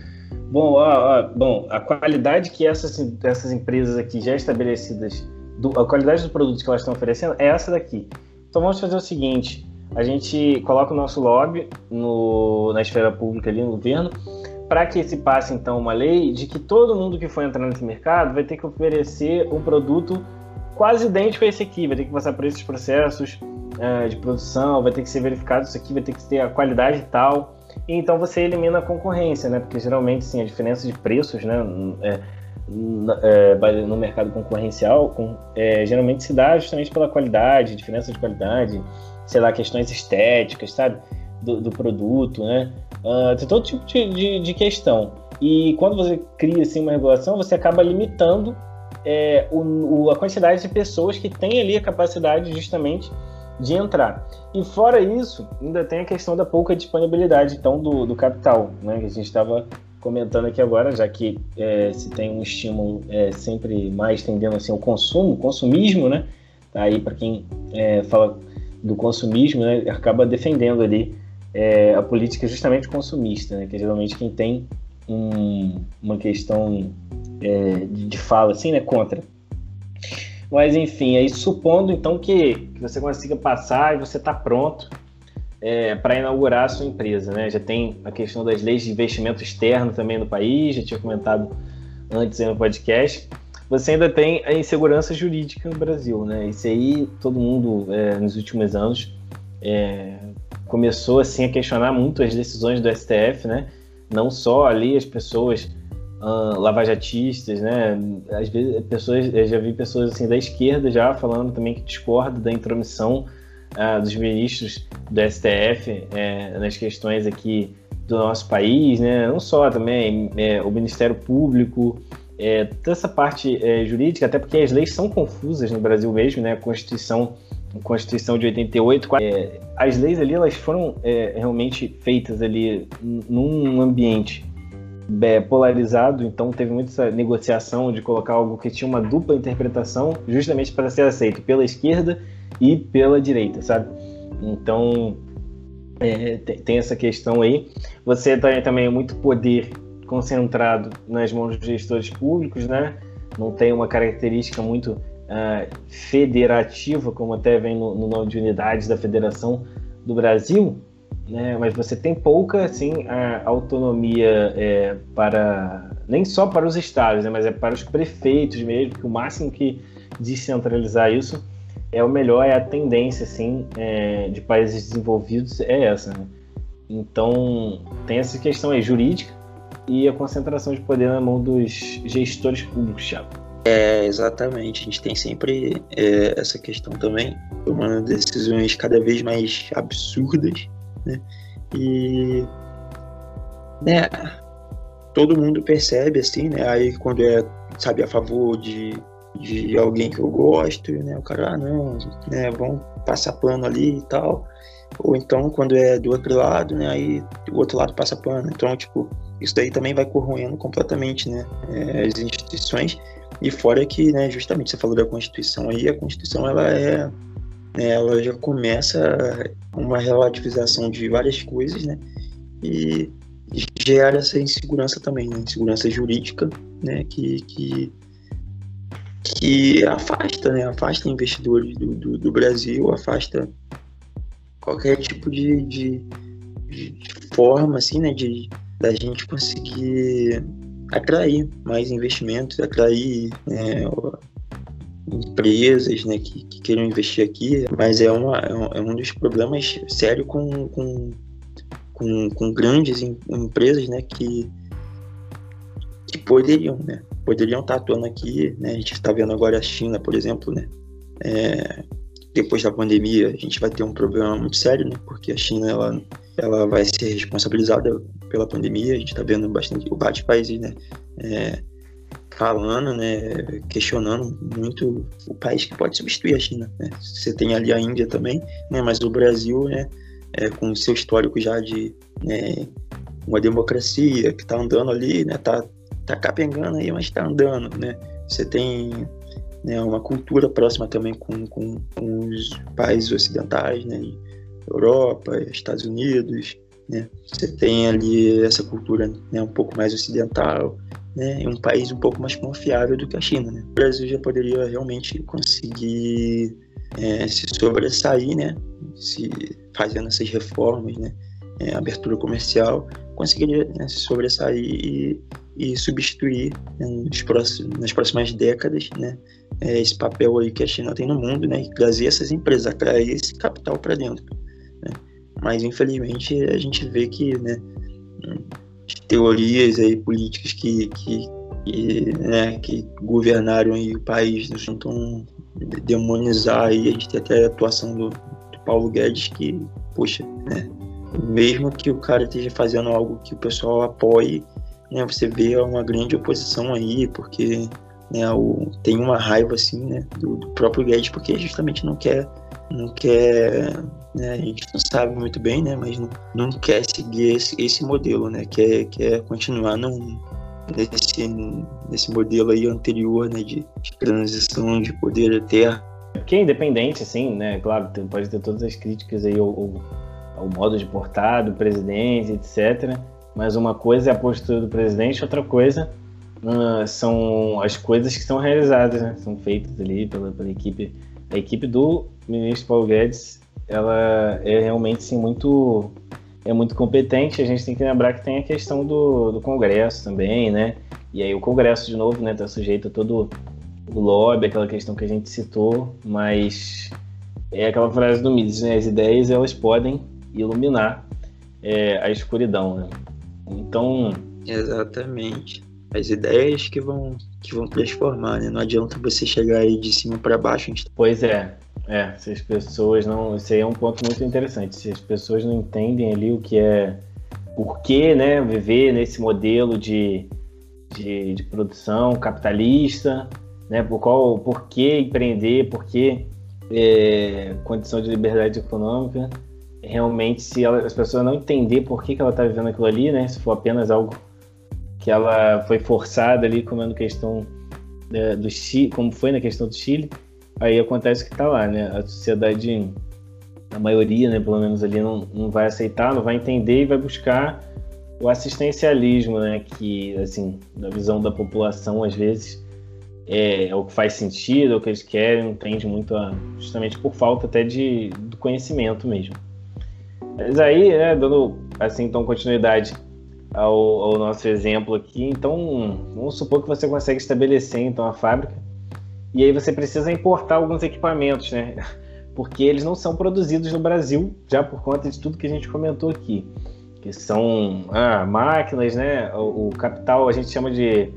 bom, ó, ó, bom, a qualidade que essas, essas empresas aqui já estabelecidas, do, a qualidade dos produtos que elas estão oferecendo é essa daqui. Então vamos fazer o seguinte, a gente coloca o nosso lobby no, na esfera pública ali no governo, para que se passe então uma lei de que todo mundo que for entrar nesse mercado vai ter que oferecer um produto quase idêntico a esse aqui, vai ter que passar por esses processos é, de produção, vai ter que ser verificado isso aqui, vai ter que ter a qualidade tal. E então você elimina a concorrência, né? Porque geralmente sim, a diferença de preços, né? É, é, no mercado concorrencial, com, é, geralmente se dá justamente pela qualidade, diferença de qualidade, sei lá, questões estéticas, sabe? Do, do produto, né? Uh, tem todo tipo de, de, de, questão. E quando você cria assim, uma regulação, você acaba limitando é, o, o, a quantidade de pessoas que têm ali a capacidade justamente de entrar. E fora isso, ainda tem a questão da pouca disponibilidade então do, do capital, né, que a gente estava comentando aqui agora, já que é, se tem um estímulo é, sempre mais tendendo assim ao consumo, consumismo, né? Tá aí para quem é, fala do consumismo, né, acaba defendendo ali é, a política justamente consumista, né, que geralmente quem tem um, uma questão é, de, de fala assim, né, contra. Mas enfim, aí supondo então que, que você consiga passar e você está pronto é, para inaugurar a sua empresa, né? Já tem a questão das leis de investimento externo também no país, já tinha comentado antes no podcast. Você ainda tem a insegurança jurídica no Brasil, né? Isso aí todo mundo é, nos últimos anos é, começou assim a questionar muito as decisões do STF, né? Não só ali as pessoas uh, lavajatistas, né? Às vezes pessoas, eu já vi pessoas assim da esquerda já falando também que discorda da intromissão dos ministros do STF é, nas questões aqui do nosso país, né? Não só também é, o Ministério Público, é, toda essa parte é, jurídica, até porque as leis são confusas no Brasil mesmo, né? A Constituição, Constituição de 88, é, as leis ali elas foram é, realmente feitas ali num ambiente é, polarizado, então teve muita negociação de colocar algo que tinha uma dupla interpretação, justamente para ser aceito pela esquerda e pela direita, sabe? Então é, tem essa questão aí. Você tem também muito poder concentrado nas mãos dos gestores públicos, né? Não tem uma característica muito uh, federativa, como até vem no, no nome de unidades da Federação do Brasil, né? Mas você tem pouca, assim, autonomia é, para nem só para os estados, né? Mas é para os prefeitos mesmo. Que o máximo que descentralizar isso é o melhor, é a tendência, assim, é, de países desenvolvidos é essa. Né? Então tem essa questão aí jurídica e a concentração de poder na mão dos gestores públicos, Thiago. É, exatamente. A gente tem sempre é, essa questão também, tomando decisões cada vez mais absurdas, né? E, né, todo mundo percebe, assim, né? Aí quando é, sabe, a favor de, de alguém que eu gosto, né? O cara, ah, não, né, vamos passar pano ali e tal. Ou então, quando é do outro lado, né? Aí o outro lado passa pano. Então, tipo, isso daí também vai corroendo completamente, né? É, as instituições. E fora que, né, justamente, você falou da Constituição aí, a Constituição, ela é... Né, ela já começa uma relativização de várias coisas, né? E gera essa insegurança também, né? Insegurança jurídica, né? Que, que que afasta, né? Afasta investidores do, do, do Brasil, afasta qualquer tipo de, de, de, forma, assim, né? De da gente conseguir atrair mais investimentos, atrair né, empresas né, que, que, queiram investir aqui, mas é, uma, é um é dos problemas sérios com, com, com, com grandes em, empresas né, que, que poderiam, né, poderiam estar atuando aqui, né? A gente está vendo agora a China, por exemplo, né? É, depois da pandemia, a gente vai ter um problema muito sério, né? Porque a China, ela, ela vai ser responsabilizada pela pandemia. A gente está vendo bastante vários países, né? É, falando, né? Questionando muito o país que pode substituir a China. Né? Você tem ali a Índia também, né? Mas o Brasil, né? É, com seu histórico já de né, uma democracia que está andando ali, né? Tá tá capengando aí, mas tá andando, né? Você tem né, uma cultura próxima também com, com, com os países ocidentais, né? Europa, Estados Unidos, né? Você tem ali essa cultura né, um pouco mais ocidental, né? Um país um pouco mais confiável do que a China, né? O Brasil já poderia realmente conseguir é, se sobressair, né? Se fazendo essas reformas, né? É, abertura comercial, conseguiria né, se sobressair e e substituir né, próximos, nas próximas décadas né, é, esse papel aí que a China tem no mundo né, e trazer essas empresas, atrair esse capital para dentro. Né. Mas infelizmente a gente vê que né, teorias aí políticas que, que, que, né, que governaram aí o país né, tentam demonizar aí, a gente tem até a atuação do, do Paulo Guedes que, poxa, né, mesmo que o cara esteja fazendo algo que o pessoal apoie, né, você vê uma grande oposição aí, porque né, o, tem uma raiva assim, né, do, do, próprio Guedes, porque justamente não quer, não quer, né, a gente não sabe muito bem, né, mas não, não quer seguir esse, esse modelo, né, quer, quer continuar num, nesse, nesse modelo aí anterior, né, de, de transição de poder à terra. Que é independente, assim, né, claro, pode ter todas as críticas aí ao, ao modo de portar do presidente, etc., mas uma coisa é a postura do presidente, outra coisa uh, são as coisas que são realizadas, né? São feitas ali pela, pela equipe. A equipe do ministro Paulo Guedes, ela é realmente sim muito é muito competente. A gente tem que lembrar que tem a questão do, do Congresso também, né? E aí o Congresso de novo, né, tá sujeito a todo o lobby, aquela questão que a gente citou, mas é aquela frase do Mises, né? As ideias elas podem iluminar é, a escuridão, né? Então. Exatamente. As ideias que vão, que vão transformar, né? Não adianta você chegar aí de cima para baixo. Gente... Pois é. É, se as pessoas não. Isso aí é um ponto muito interessante. Se as pessoas não entendem ali o que é. Por que, né? Viver nesse modelo de, de, de produção capitalista, né? Por qual. Por que empreender? Por que é, condição de liberdade econômica? realmente, se ela, as pessoas não entender por que, que ela está vivendo aquilo ali, né? Se for apenas algo que ela foi forçada ali, como questão é, do Chile, como foi na questão do Chile, aí acontece que está lá, né? A sociedade, a maioria, né, pelo menos ali, não, não vai aceitar, não vai entender e vai buscar o assistencialismo, né? Que, assim, na visão da população, às vezes, é, é, o que faz sentido, é o que eles querem, não muito a, justamente por falta até de, do conhecimento mesmo. Mas aí, né, dando assim, então, continuidade ao, ao, nosso exemplo aqui, então vamos supor que você consegue estabelecer então a fábrica e aí você precisa importar alguns equipamentos, né? Porque eles não são produzidos no Brasil, já por conta de tudo que a gente comentou aqui, que são ah, máquinas, né? O, o capital a gente chama de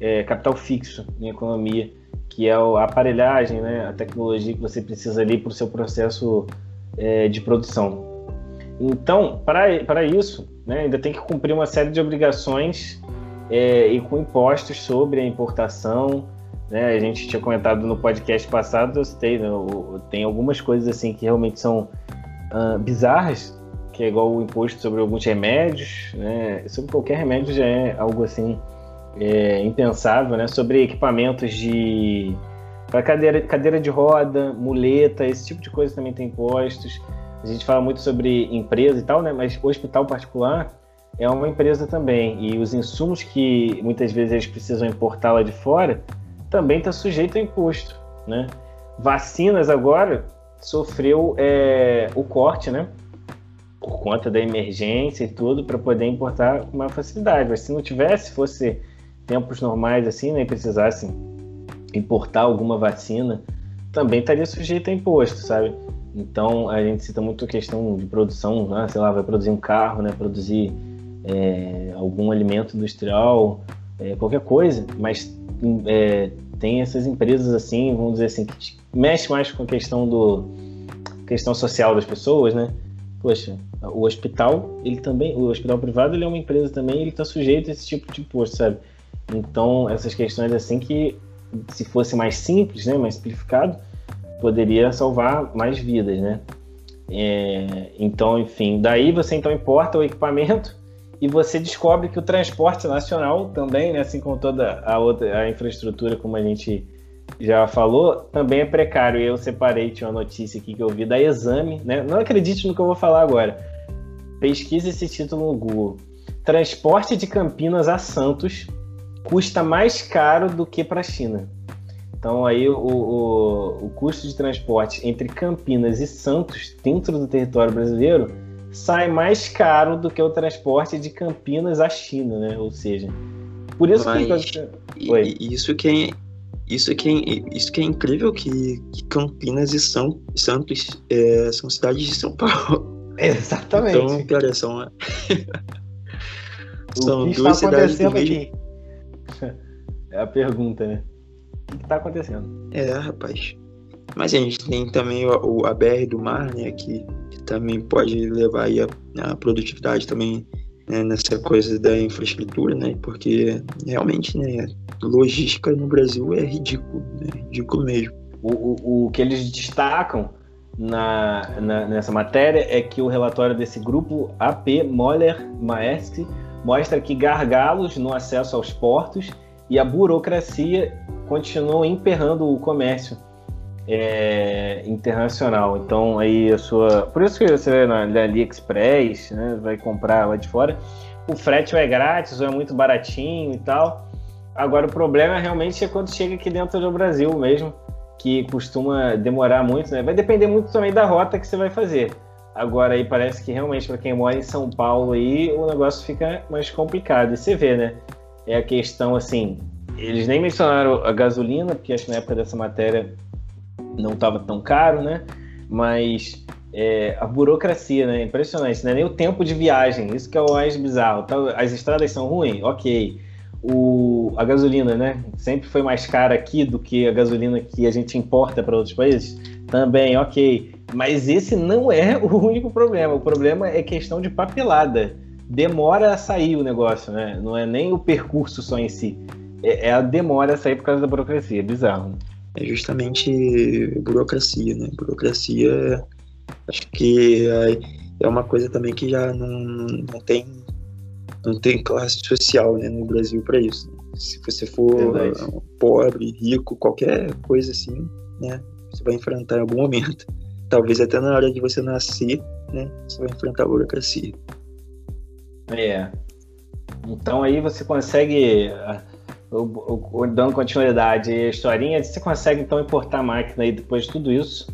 é, capital fixo em economia, que é a aparelhagem, né, a tecnologia que você precisa ali para o seu processo é, de produção. Então, para isso, né, ainda tem que cumprir uma série de obrigações é, e com impostos sobre a importação. Né, a gente tinha comentado no podcast passado, eu citei, né, tem algumas coisas assim que realmente são uh, bizarras, que é igual o imposto sobre alguns remédios, né, sobre qualquer remédio já é algo assim é, impensável, né, sobre equipamentos de para cadeira, cadeira de roda, muleta, esse tipo de coisa também tem impostos. A gente fala muito sobre empresa e tal, né? Mas o hospital particular é uma empresa também. E os insumos que muitas vezes eles precisam importar lá de fora também está sujeito a imposto, né? Vacinas agora sofreu é, o corte, né? Por conta da emergência e tudo, para poder importar com mais facilidade. Mas se não tivesse, fosse tempos normais assim, né? E precisassem importar alguma vacina, também estaria sujeito a imposto, sabe? Então a gente cita muito a questão de produção, né? sei lá, vai produzir um carro, né? Produzir é, algum alimento industrial, é, qualquer coisa, mas é, tem essas empresas assim, vamos dizer assim, que mexe mais com a questão do questão social das pessoas, né? Poxa, o hospital, ele também, o hospital privado, ele é uma empresa também, ele está sujeito a esse tipo de imposto, sabe? Então essas questões assim que se fosse mais simples, né, mais simplificado, poderia salvar mais vidas, né? É, então, enfim, daí você então importa o equipamento e você descobre que o transporte nacional também, né, assim como toda a outra a infraestrutura, como a gente já falou, também é precário. Eu separei, tinha uma notícia aqui que eu vi da Exame, né? Não acredite no que eu vou falar agora. Pesquise esse título no Google. Transporte de Campinas a Santos custa mais caro do que para a China. Então aí o, o, o, custo de transporte entre Campinas e Santos, dentro do território brasileiro, sai mais caro do que o transporte de Campinas à China, né? Ou seja, por isso Mas, que... Oi. Isso que é, isso que é, isso que é incrível que, que Campinas e São, Santos é, são cidades de São Paulo. Exatamente. Então, cara, são, são duas cidades do mesmo... aqui? É a pergunta, né? O que está acontecendo? É, rapaz. Mas a gente tem também o, a BR do mar, né? Que, que também pode levar aí a, a produtividade também né, nessa coisa da infraestrutura, né? Porque realmente, né? Logística no Brasil é ridículo, né? Ridículo mesmo. O, o, o que eles destacam na, na, nessa matéria é que o relatório desse grupo AP Moller Maersk mostra que gargalos no acesso aos portos e a burocracia continuam emperrando o comércio é, internacional. Então aí a sua, por isso que você vai na, AliExpress, né, vai comprar lá de fora, o frete é grátis é muito baratinho e tal. Agora o problema realmente é quando chega aqui dentro do Brasil mesmo, que costuma demorar muito, né? Vai depender muito também da rota que você vai fazer. Agora aí parece que realmente para quem mora em São Paulo aí o negócio fica mais complicado. E você vê, né? é a questão assim, eles nem mencionaram a gasolina, porque acho que na época dessa matéria não estava tão caro, né? Mas é, a burocracia, né? Impressionante, né? Nem o tempo de viagem, isso que é o mais bizarro. Tá, as estradas são ruins, ok. O, a gasolina, né? Sempre foi mais cara aqui do que a gasolina que a gente importa para outros países. Também, ok. Mas esse não é o único problema. O problema é questão de papelada demora a sair o negócio, né? Não é nem o percurso só em si. É, é a demora sair por causa da burocracia. É bizarro. Né? É justamente burocracia, né? Burocracia, acho que é uma coisa também que já não, não tem não tem classe social né, no Brasil para isso. Se você for Verdade. pobre, rico, qualquer coisa assim, né, você vai enfrentar em algum momento. Talvez até na hora de você nascer, né, você vai enfrentar a burocracia. É. Então aí você consegue, dando continuidade à historinha, você consegue então importar a máquina aí depois de tudo isso.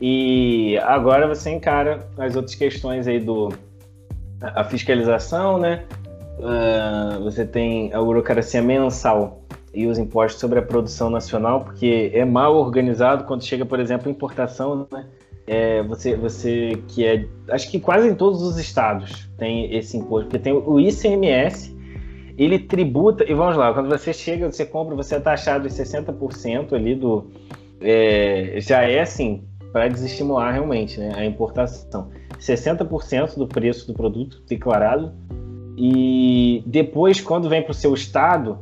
E agora você encara as outras questões aí do a fiscalização, né? Uh, você tem a burocracia mensal e os impostos sobre a produção nacional, porque é mal organizado quando chega, por exemplo, importação, né? é, você, você que é. Acho que quase em todos os estados tem esse imposto, porque tem o ICMS ele tributa, e vamos lá, quando você chega, você compra, você é taxado de 60% ali do. É, já é assim, para desestimular realmente né, a importação. 60% do preço do produto declarado, e depois, quando vem para o seu estado,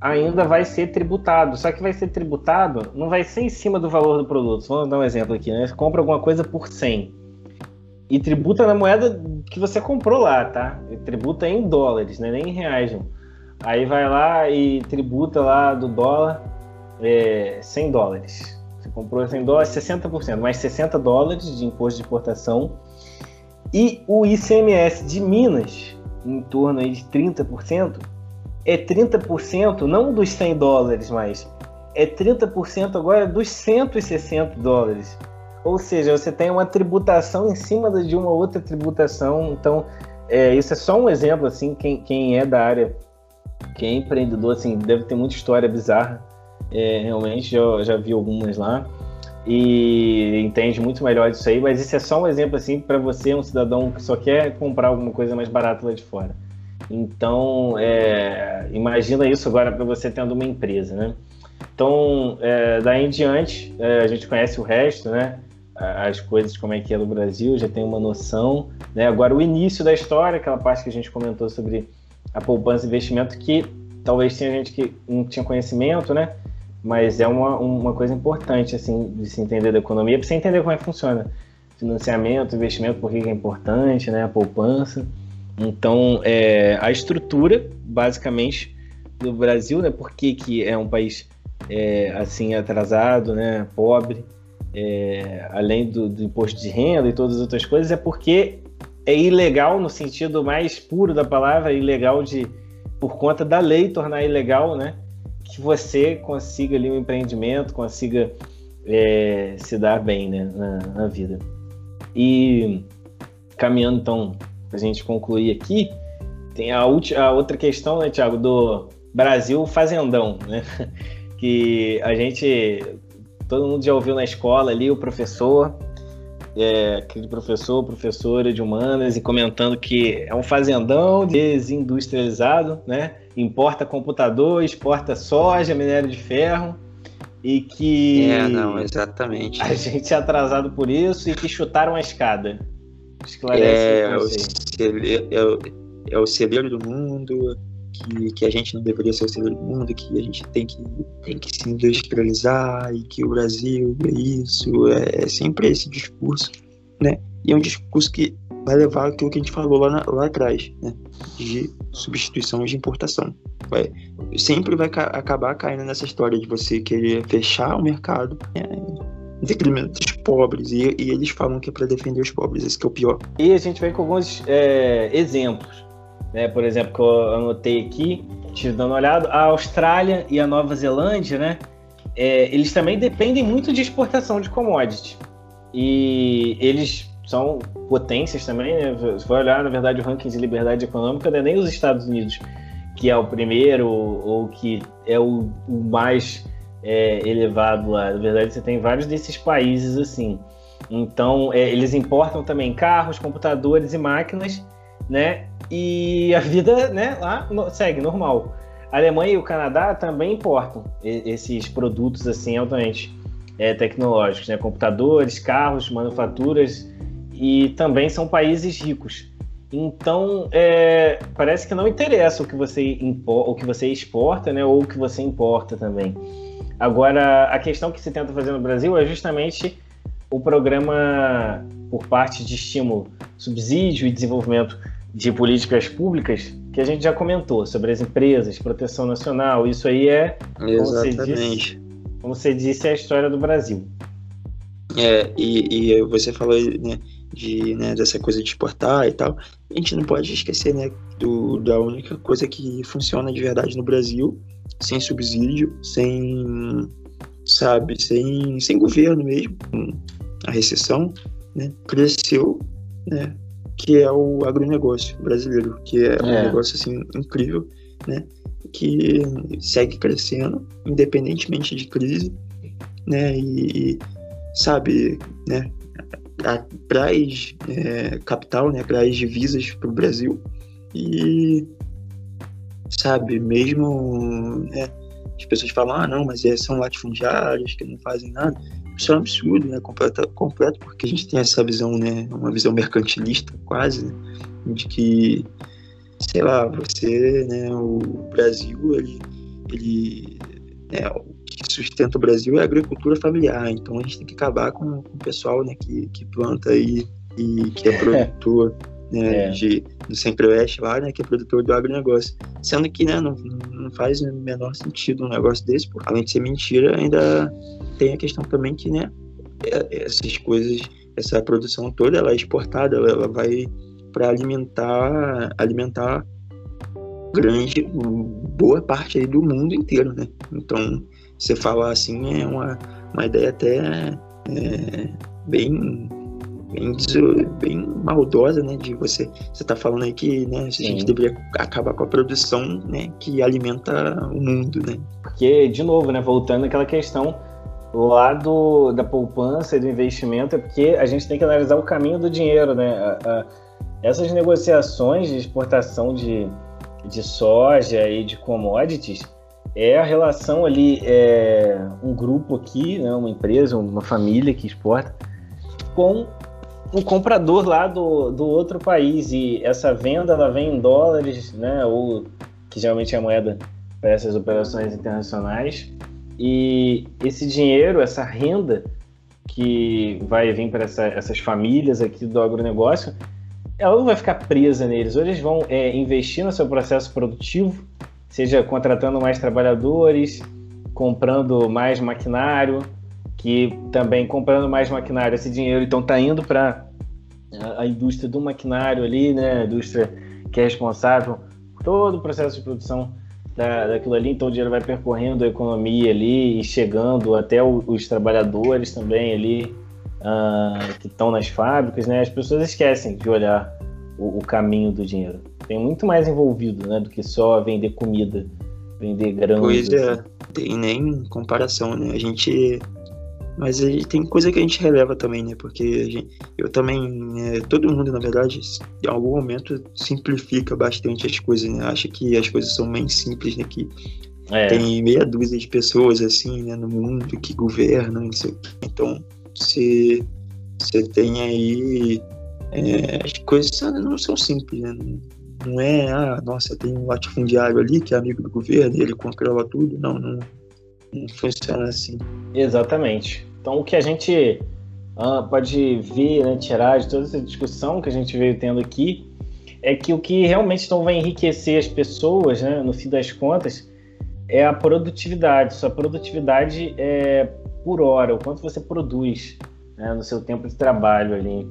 ainda vai ser tributado. Só que vai ser tributado, não vai ser em cima do valor do produto. Vamos dar um exemplo aqui, né? Você compra alguma coisa por 100 e tributa na moeda que você comprou lá, tá? E tributa em dólares, né? nem em reais. Aí vai lá e tributa lá do dólar é, 100 dólares. Você comprou 100 dólares, 60%, mais 60 dólares de imposto de importação. E o ICMS de Minas, em torno aí de 30%, é 30% não dos 100 dólares mais, é 30% agora dos 160 dólares. Ou seja, você tem uma tributação em cima de uma outra tributação. Então, é, isso é só um exemplo, assim, quem, quem é da área, quem é empreendedor, assim, deve ter muita história bizarra. É, realmente, já, já vi algumas lá e entende muito melhor disso aí, mas isso é só um exemplo assim para você, um cidadão que só quer comprar alguma coisa mais barata lá de fora. Então, é, imagina isso agora para você tendo uma empresa, né? Então, é, daí em diante, é, a gente conhece o resto, né? As coisas, como é que é no Brasil, já tem uma noção. Né? Agora, o início da história, aquela parte que a gente comentou sobre a poupança e investimento, que talvez tinha gente que não tinha conhecimento, né? Mas é uma, uma coisa importante, assim, de se entender da economia, para você entender como é que funciona. Financiamento, investimento, por que é importante, né? A poupança. Então, é, a estrutura, basicamente, do Brasil, né? Por que, que é um país é, assim atrasado, né? Pobre, é, além do, do, imposto de renda e todas as outras coisas, é porque é ilegal no sentido mais puro da palavra, ilegal de por conta da lei tornar ilegal, né? Que você consiga ali um empreendimento, consiga é, se dar bem, né? Na, na vida. E caminhando então para a gente concluir aqui, tem a, a outra questão, né, Tiago, do Brasil fazendão, né? Que a gente, todo mundo já ouviu na escola ali o professor, é, aquele professor, professora de humanas, e comentando que é um fazendão desindustrializado, né? Importa computador, exporta soja, minério de ferro, e que. É, não, exatamente. A gente é atrasado por isso e que chutaram a escada. Esclarece é, é, o celeiro, é, o, é o celeiro do mundo, que, que a gente não deveria ser o celeiro do mundo, que a gente tem que, tem que se industrializar e que o Brasil é isso. É, é sempre esse discurso, né? E é um discurso que vai levar aquilo que a gente falou lá, na, lá atrás, né? De substituição de importação. Vai, sempre vai ca acabar caindo nessa história de você querer fechar o mercado, né? detrimento dos pobres. E, e, eles falam que é para defender os pobres, esse que é o pior. E a gente vem com alguns é, exemplos. Né? Por exemplo, que eu anotei aqui, tive dando uma olhada, a Austrália e a Nova Zelândia, né? É, eles também dependem muito de exportação de commodity. E eles são potências também, né? Se for olhar, na verdade, o ranking de liberdade econômica não é nem os Estados Unidos, que é o primeiro ou que é o, o mais é, elevado lá. Na verdade, você tem vários desses países assim. Então, é, eles importam também carros, computadores e máquinas, né? E a vida, né, lá segue normal. A Alemanha e o Canadá também importam esses produtos assim altamente é, tecnológicos, né? Computadores, carros, manufaturas e também são países ricos. Então, é, parece que não interessa o que você o que você exporta, né, ou o que você importa também. Agora, a questão que se tenta fazer no Brasil é justamente o programa por parte de estímulo, subsídio e desenvolvimento de políticas públicas que a gente já comentou sobre as empresas, proteção nacional. Isso aí é, como você disse, como você disse, é a história do Brasil. É, e, e você falou né, de, né, dessa coisa de exportar e tal. A gente não pode esquecer né, do, da única coisa que funciona de verdade no Brasil, sem subsídio, sem, sabe, sem, sem governo mesmo, a recessão, né, cresceu, né, que é o agronegócio brasileiro, que é, é. um negócio assim incrível, né, que segue crescendo, independentemente de crise, né, e, sabe, né, traz é, capital, né, traz divisas para o Brasil e sabe? Mesmo né, as pessoas falam, ah, não, mas são latifundiários que não fazem nada. Isso é um absurdo, né? Completo, completo, porque a gente tem essa visão, né? Uma visão mercantilista, quase, né? de que, sei lá, você, né? O Brasil, ele, ele né, o que sustenta o Brasil é a agricultura familiar. Então a gente tem que acabar com, com o pessoal, né? Que, que planta aí e que é produtor né, é. de, do Centro-Oeste lá, né, que é produtor do agronegócio. Sendo que né, não, não faz o menor sentido um negócio desse, porque além de ser mentira, ainda tem a questão também que né, é, essas coisas, essa produção toda, ela é exportada, ela, ela vai para alimentar, alimentar grande, boa parte aí do mundo inteiro, né? Então, você falar assim é uma, uma ideia até é, bem bem, bem maldosa, né? De você, você tá falando aí que né, a gente deveria acabar com a produção, né? Que alimenta o mundo, né? Porque, de novo, né? Voltando àquela questão lá do, da poupança e do investimento, é porque a gente tem que analisar o caminho do dinheiro, né? A, a, essas negociações de exportação de, de soja e de commodities é a relação ali, é um grupo aqui, né, uma empresa, uma família que exporta, com um comprador lá do, do outro país e essa venda ela vem em dólares, né, ou que geralmente é moeda para essas operações internacionais. E esse dinheiro, essa renda que vai vir para essa, essas famílias aqui do agronegócio, ela não vai ficar presa neles. Ou eles vão é, investir no seu processo produtivo, seja contratando mais trabalhadores, comprando mais maquinário, que também comprando mais maquinário, esse dinheiro então está indo para a indústria do maquinário ali, né? A indústria que é responsável por todo o processo de produção da, daquilo ali, então o dinheiro vai percorrendo a economia ali e chegando até o, os trabalhadores também ali uh, que estão nas fábricas, né? As pessoas esquecem de olhar o, o, caminho do dinheiro. Tem muito mais envolvido, né, do que só vender comida, vender grãos. Pois é, assim. tem nem comparação, né? A gente mas aí tem coisa que a gente releva também, né? Porque gente, eu também, é, todo mundo, na verdade, em algum momento simplifica bastante as coisas, né? Acha que as coisas são bem simples, né? Que é. tem meia dúzia de pessoas, assim, né, no mundo que governam, não sei o quê. Então, você, você tem aí. É, as coisas não são simples, né? Não, é, ah, nossa, tem um latifundiário ali que é amigo do governo e ele controla tudo. Não, não funciona assim. Exatamente. Então, o que a gente uh, pode ver, né, tirar de toda essa discussão que a gente veio tendo aqui, é que o que realmente não vai enriquecer as pessoas, né, no fim das contas, é a produtividade. Sua produtividade é por hora, o quanto você produz né, no seu tempo de trabalho ali.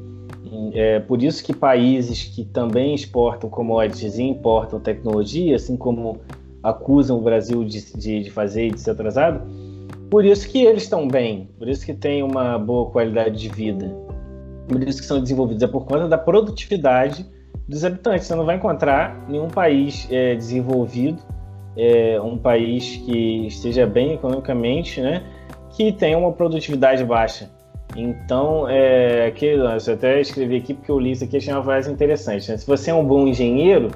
É por isso que países que também exportam commodities e importam tecnologia, assim como acusam o Brasil de, de, de fazer e de ser atrasado, por isso que eles estão bem, por isso que têm uma boa qualidade de vida, por isso que são desenvolvidos, é por conta da produtividade dos habitantes. Você não vai encontrar nenhum país é, desenvolvido, é, um país que esteja bem economicamente, né, que tenha uma produtividade baixa. Então, é, que, eu até escrevi aqui porque eu li isso aqui achei uma frase interessante. Né? Se você é um bom engenheiro,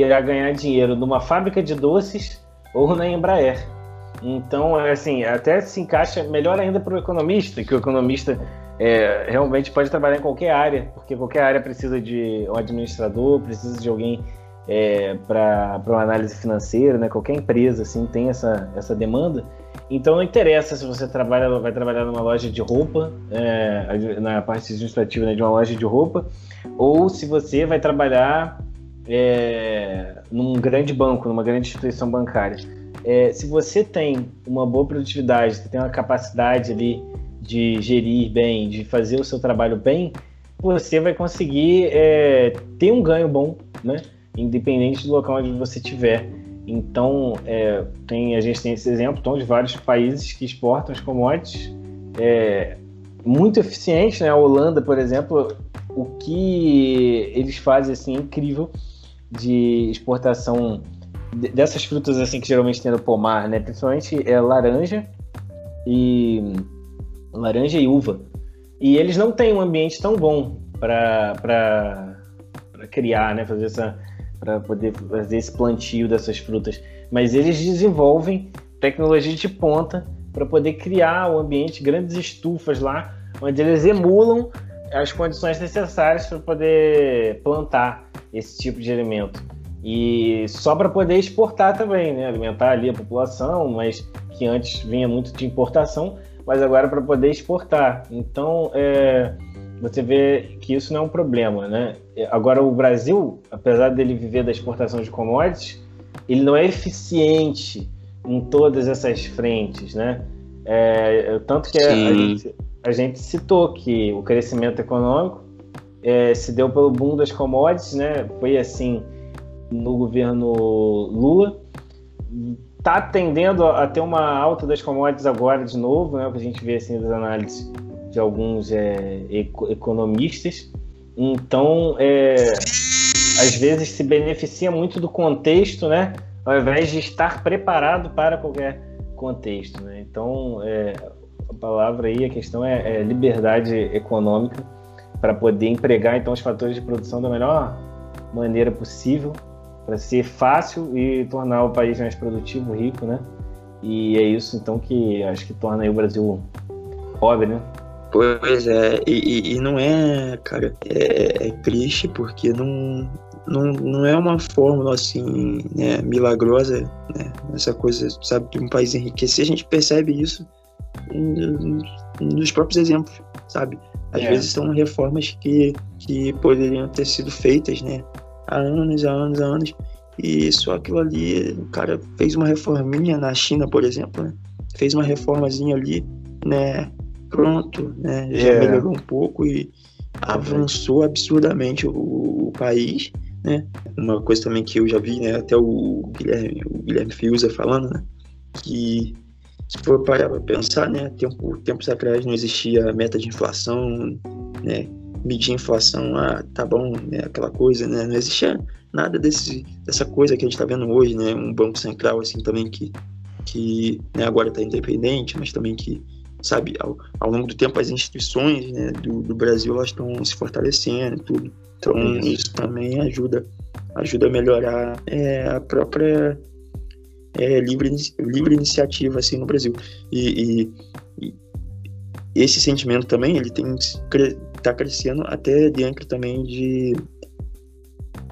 irá ganhar dinheiro numa fábrica de doces ou na Embraer. Então, assim, até se encaixa melhor ainda para o economista, que o economista é, realmente pode trabalhar em qualquer área, porque qualquer área precisa de um administrador, precisa de alguém é, para uma análise financeira, né? Qualquer empresa assim tem essa, essa demanda. Então não interessa se você trabalha, vai trabalhar numa loja de roupa, é, na parte administrativa né, de uma loja de roupa, ou se você vai trabalhar é, num grande banco, numa grande instituição bancária. É, se você tem uma boa produtividade, tem uma capacidade ali de gerir bem, de fazer o seu trabalho bem, você vai conseguir é, ter um ganho bom, né? Independente do local onde você estiver. Então, é, tem, a gente tem esse exemplo então, de vários países que exportam as commodities é, muito eficiente, né? A Holanda, por exemplo, o que eles fazem assim é incrível de exportação dessas frutas assim que geralmente tem no pomar, né? Principalmente é laranja e laranja e uva. E eles não têm um ambiente tão bom para criar, né? Fazer essa, para poder fazer esse plantio dessas frutas, mas eles desenvolvem tecnologia de ponta para poder criar o ambiente, grandes estufas lá, onde eles emulam as condições necessárias para poder plantar esse tipo de alimento. E só para poder exportar também, né? alimentar ali a população, mas que antes vinha muito de importação, mas agora para poder exportar. Então, é, você vê que isso não é um problema, né? Agora, o Brasil, apesar dele viver da exportação de commodities, ele não é eficiente em todas essas frentes, né? É, tanto que a, a, gente, a, gente, citou que o crescimento econômico é, se deu pelo boom das commodities, né? Foi assim no governo Lula. Está tendendo a ter uma alta das commodities agora de novo, né? O que a gente vê assim das análises de alguns é, economistas. Então, é, às vezes se beneficia muito do contexto, né? Ao invés de estar preparado para qualquer contexto, né? Então, é, a palavra aí, a questão é, é liberdade econômica para poder empregar então os fatores de produção da melhor maneira possível para ser fácil e tornar o país mais produtivo, rico, né? E é isso então que acho que torna o Brasil pobre, né? Pois é, e, e não é, cara, é, é, triste porque não, não, não é uma fórmula assim, né, milagrosa, né, essa coisa, sabe, de um país enriquecer, a gente percebe isso nos próprios exemplos, sabe? Às é. vezes são reformas que, que poderiam ter sido feitas, né, há anos, há anos, há anos, e só aquilo ali, o cara fez uma reforminha na China, por exemplo, né, fez uma reformazinha ali, né, pronto, né? Já é. melhorou um pouco e avançou absurdamente o, o, país, né? Uma coisa também que eu já vi, né? Até o Guilherme, o Guilherme Fiuza falando, né? Que se for parar para pensar, né? Tempo, tempos atrás não existia meta de inflação, né? Medir inflação, ah, tá bom, né? Aquela coisa, né? Não existia nada desse, dessa coisa que a gente está vendo hoje, né? Um banco central, assim, também que, que né, agora está independente, mas também que sabe, ao, ao longo do tempo as instituições né, do, do Brasil elas estão se fortalecendo e tudo. Então isso. isso também ajuda, ajuda a melhorar é, a própria é, livre, livre iniciativa assim no Brasil. E, e, e esse sentimento também ele tem está crescendo até dentro também de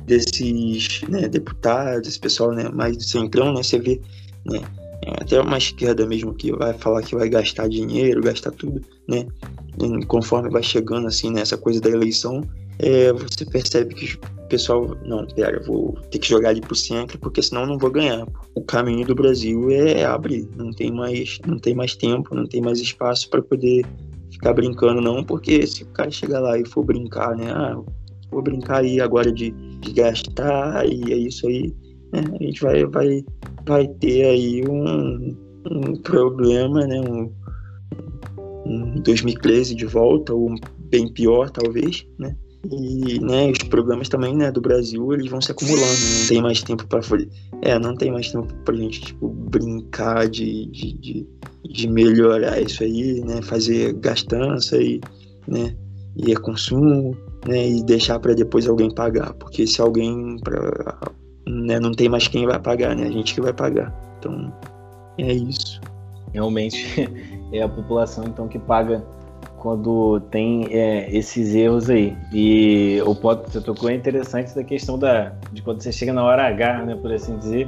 desses né, deputados, pessoal né, mais centrão, né, você vê né, até uma esquerda mesmo que vai falar que vai gastar dinheiro, gastar tudo, né? Conforme vai chegando assim nessa coisa da eleição, é, você percebe que pessoal, não, pera, eu vou ter que jogar ali pro centro, porque senão não vou ganhar. O caminho do Brasil é abrir, não tem mais, não tem mais tempo, não tem mais espaço para poder ficar brincando não, porque se o cara chegar lá e for brincar, né, ah, vou brincar aí agora de, de gastar e é isso aí, né, a gente vai, vai vai ter aí um, um problema, né? Um, um 2013 de volta, ou bem pior, talvez, né? E né, os problemas também né, do Brasil eles vão se acumulando, né? não tem mais tempo para é, não tem mais tempo pra gente tipo, brincar de, de, de, de, melhorar isso aí, né? Fazer gastança e, né, e é consumo, né? E deixar para depois alguém pagar, porque se alguém pra, né, não tem mais quem vai pagar, né? A gente que vai pagar. Então, é isso. Realmente é a população então que paga quando tem é, esses erros aí. E o ponto que você tocou é interessante da questão da, de quando você chega na hora H, né, por assim dizer.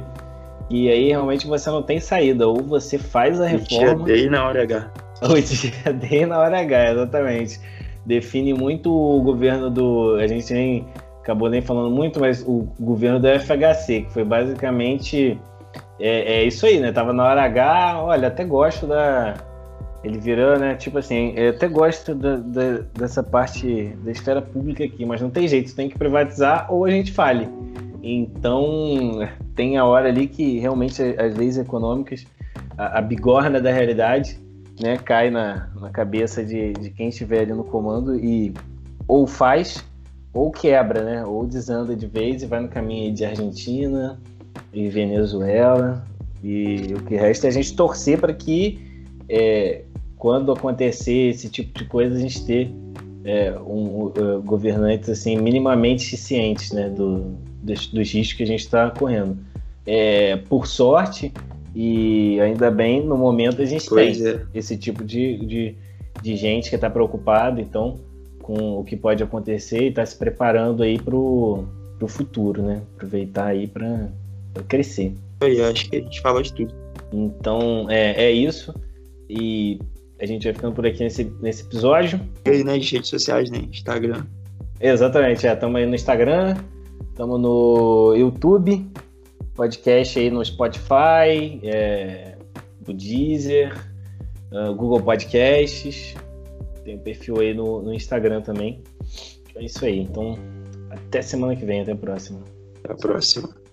E aí realmente você não tem saída. Ou você faz a reforma. O dia D na hora H. O dia D na hora H, exatamente. Define muito o governo do. A gente nem acabou nem falando muito, mas o governo do FHC, que foi basicamente é, é, isso aí, né? Tava na hora H, olha, até gosto da. Ele virou, né? Tipo assim, eu até gosto da, da, dessa parte da esfera pública aqui, mas não tem jeito, tem que privatizar ou a gente fale. Então, tem a hora ali que realmente as leis econômicas, a, a bigorna da realidade, né, cai na, na cabeça de, de quem estiver ali no comando e ou faz ou quebra, né? Ou desanda de vez e vai no caminho de Argentina e Venezuela. E o que resta é a gente torcer para que é, quando acontecer esse tipo de coisa a gente ter é, um, um, uh, governantes assim minimamente cientes né, do, dos, dos riscos que a gente está correndo. É, por sorte, e ainda bem, no momento a gente pois tem é. esse tipo de, de, de gente que está preocupado, então, com o que pode acontecer e está se preparando aí para o futuro, né? Aproveitar aí para crescer. Eu acho que a gente fala de tudo. Então, é, é isso. E a gente vai ficando por aqui nesse, nesse episódio. E aí nas redes sociais, né? Instagram. Exatamente, é. Estamos aí no Instagram, estamos no YouTube, podcast aí no Spotify, é, no Deezer, uh, Google Podcasts. Tem um perfil aí no, no Instagram também. É isso aí. Então, até semana que vem. Até a próxima. Até a próxima.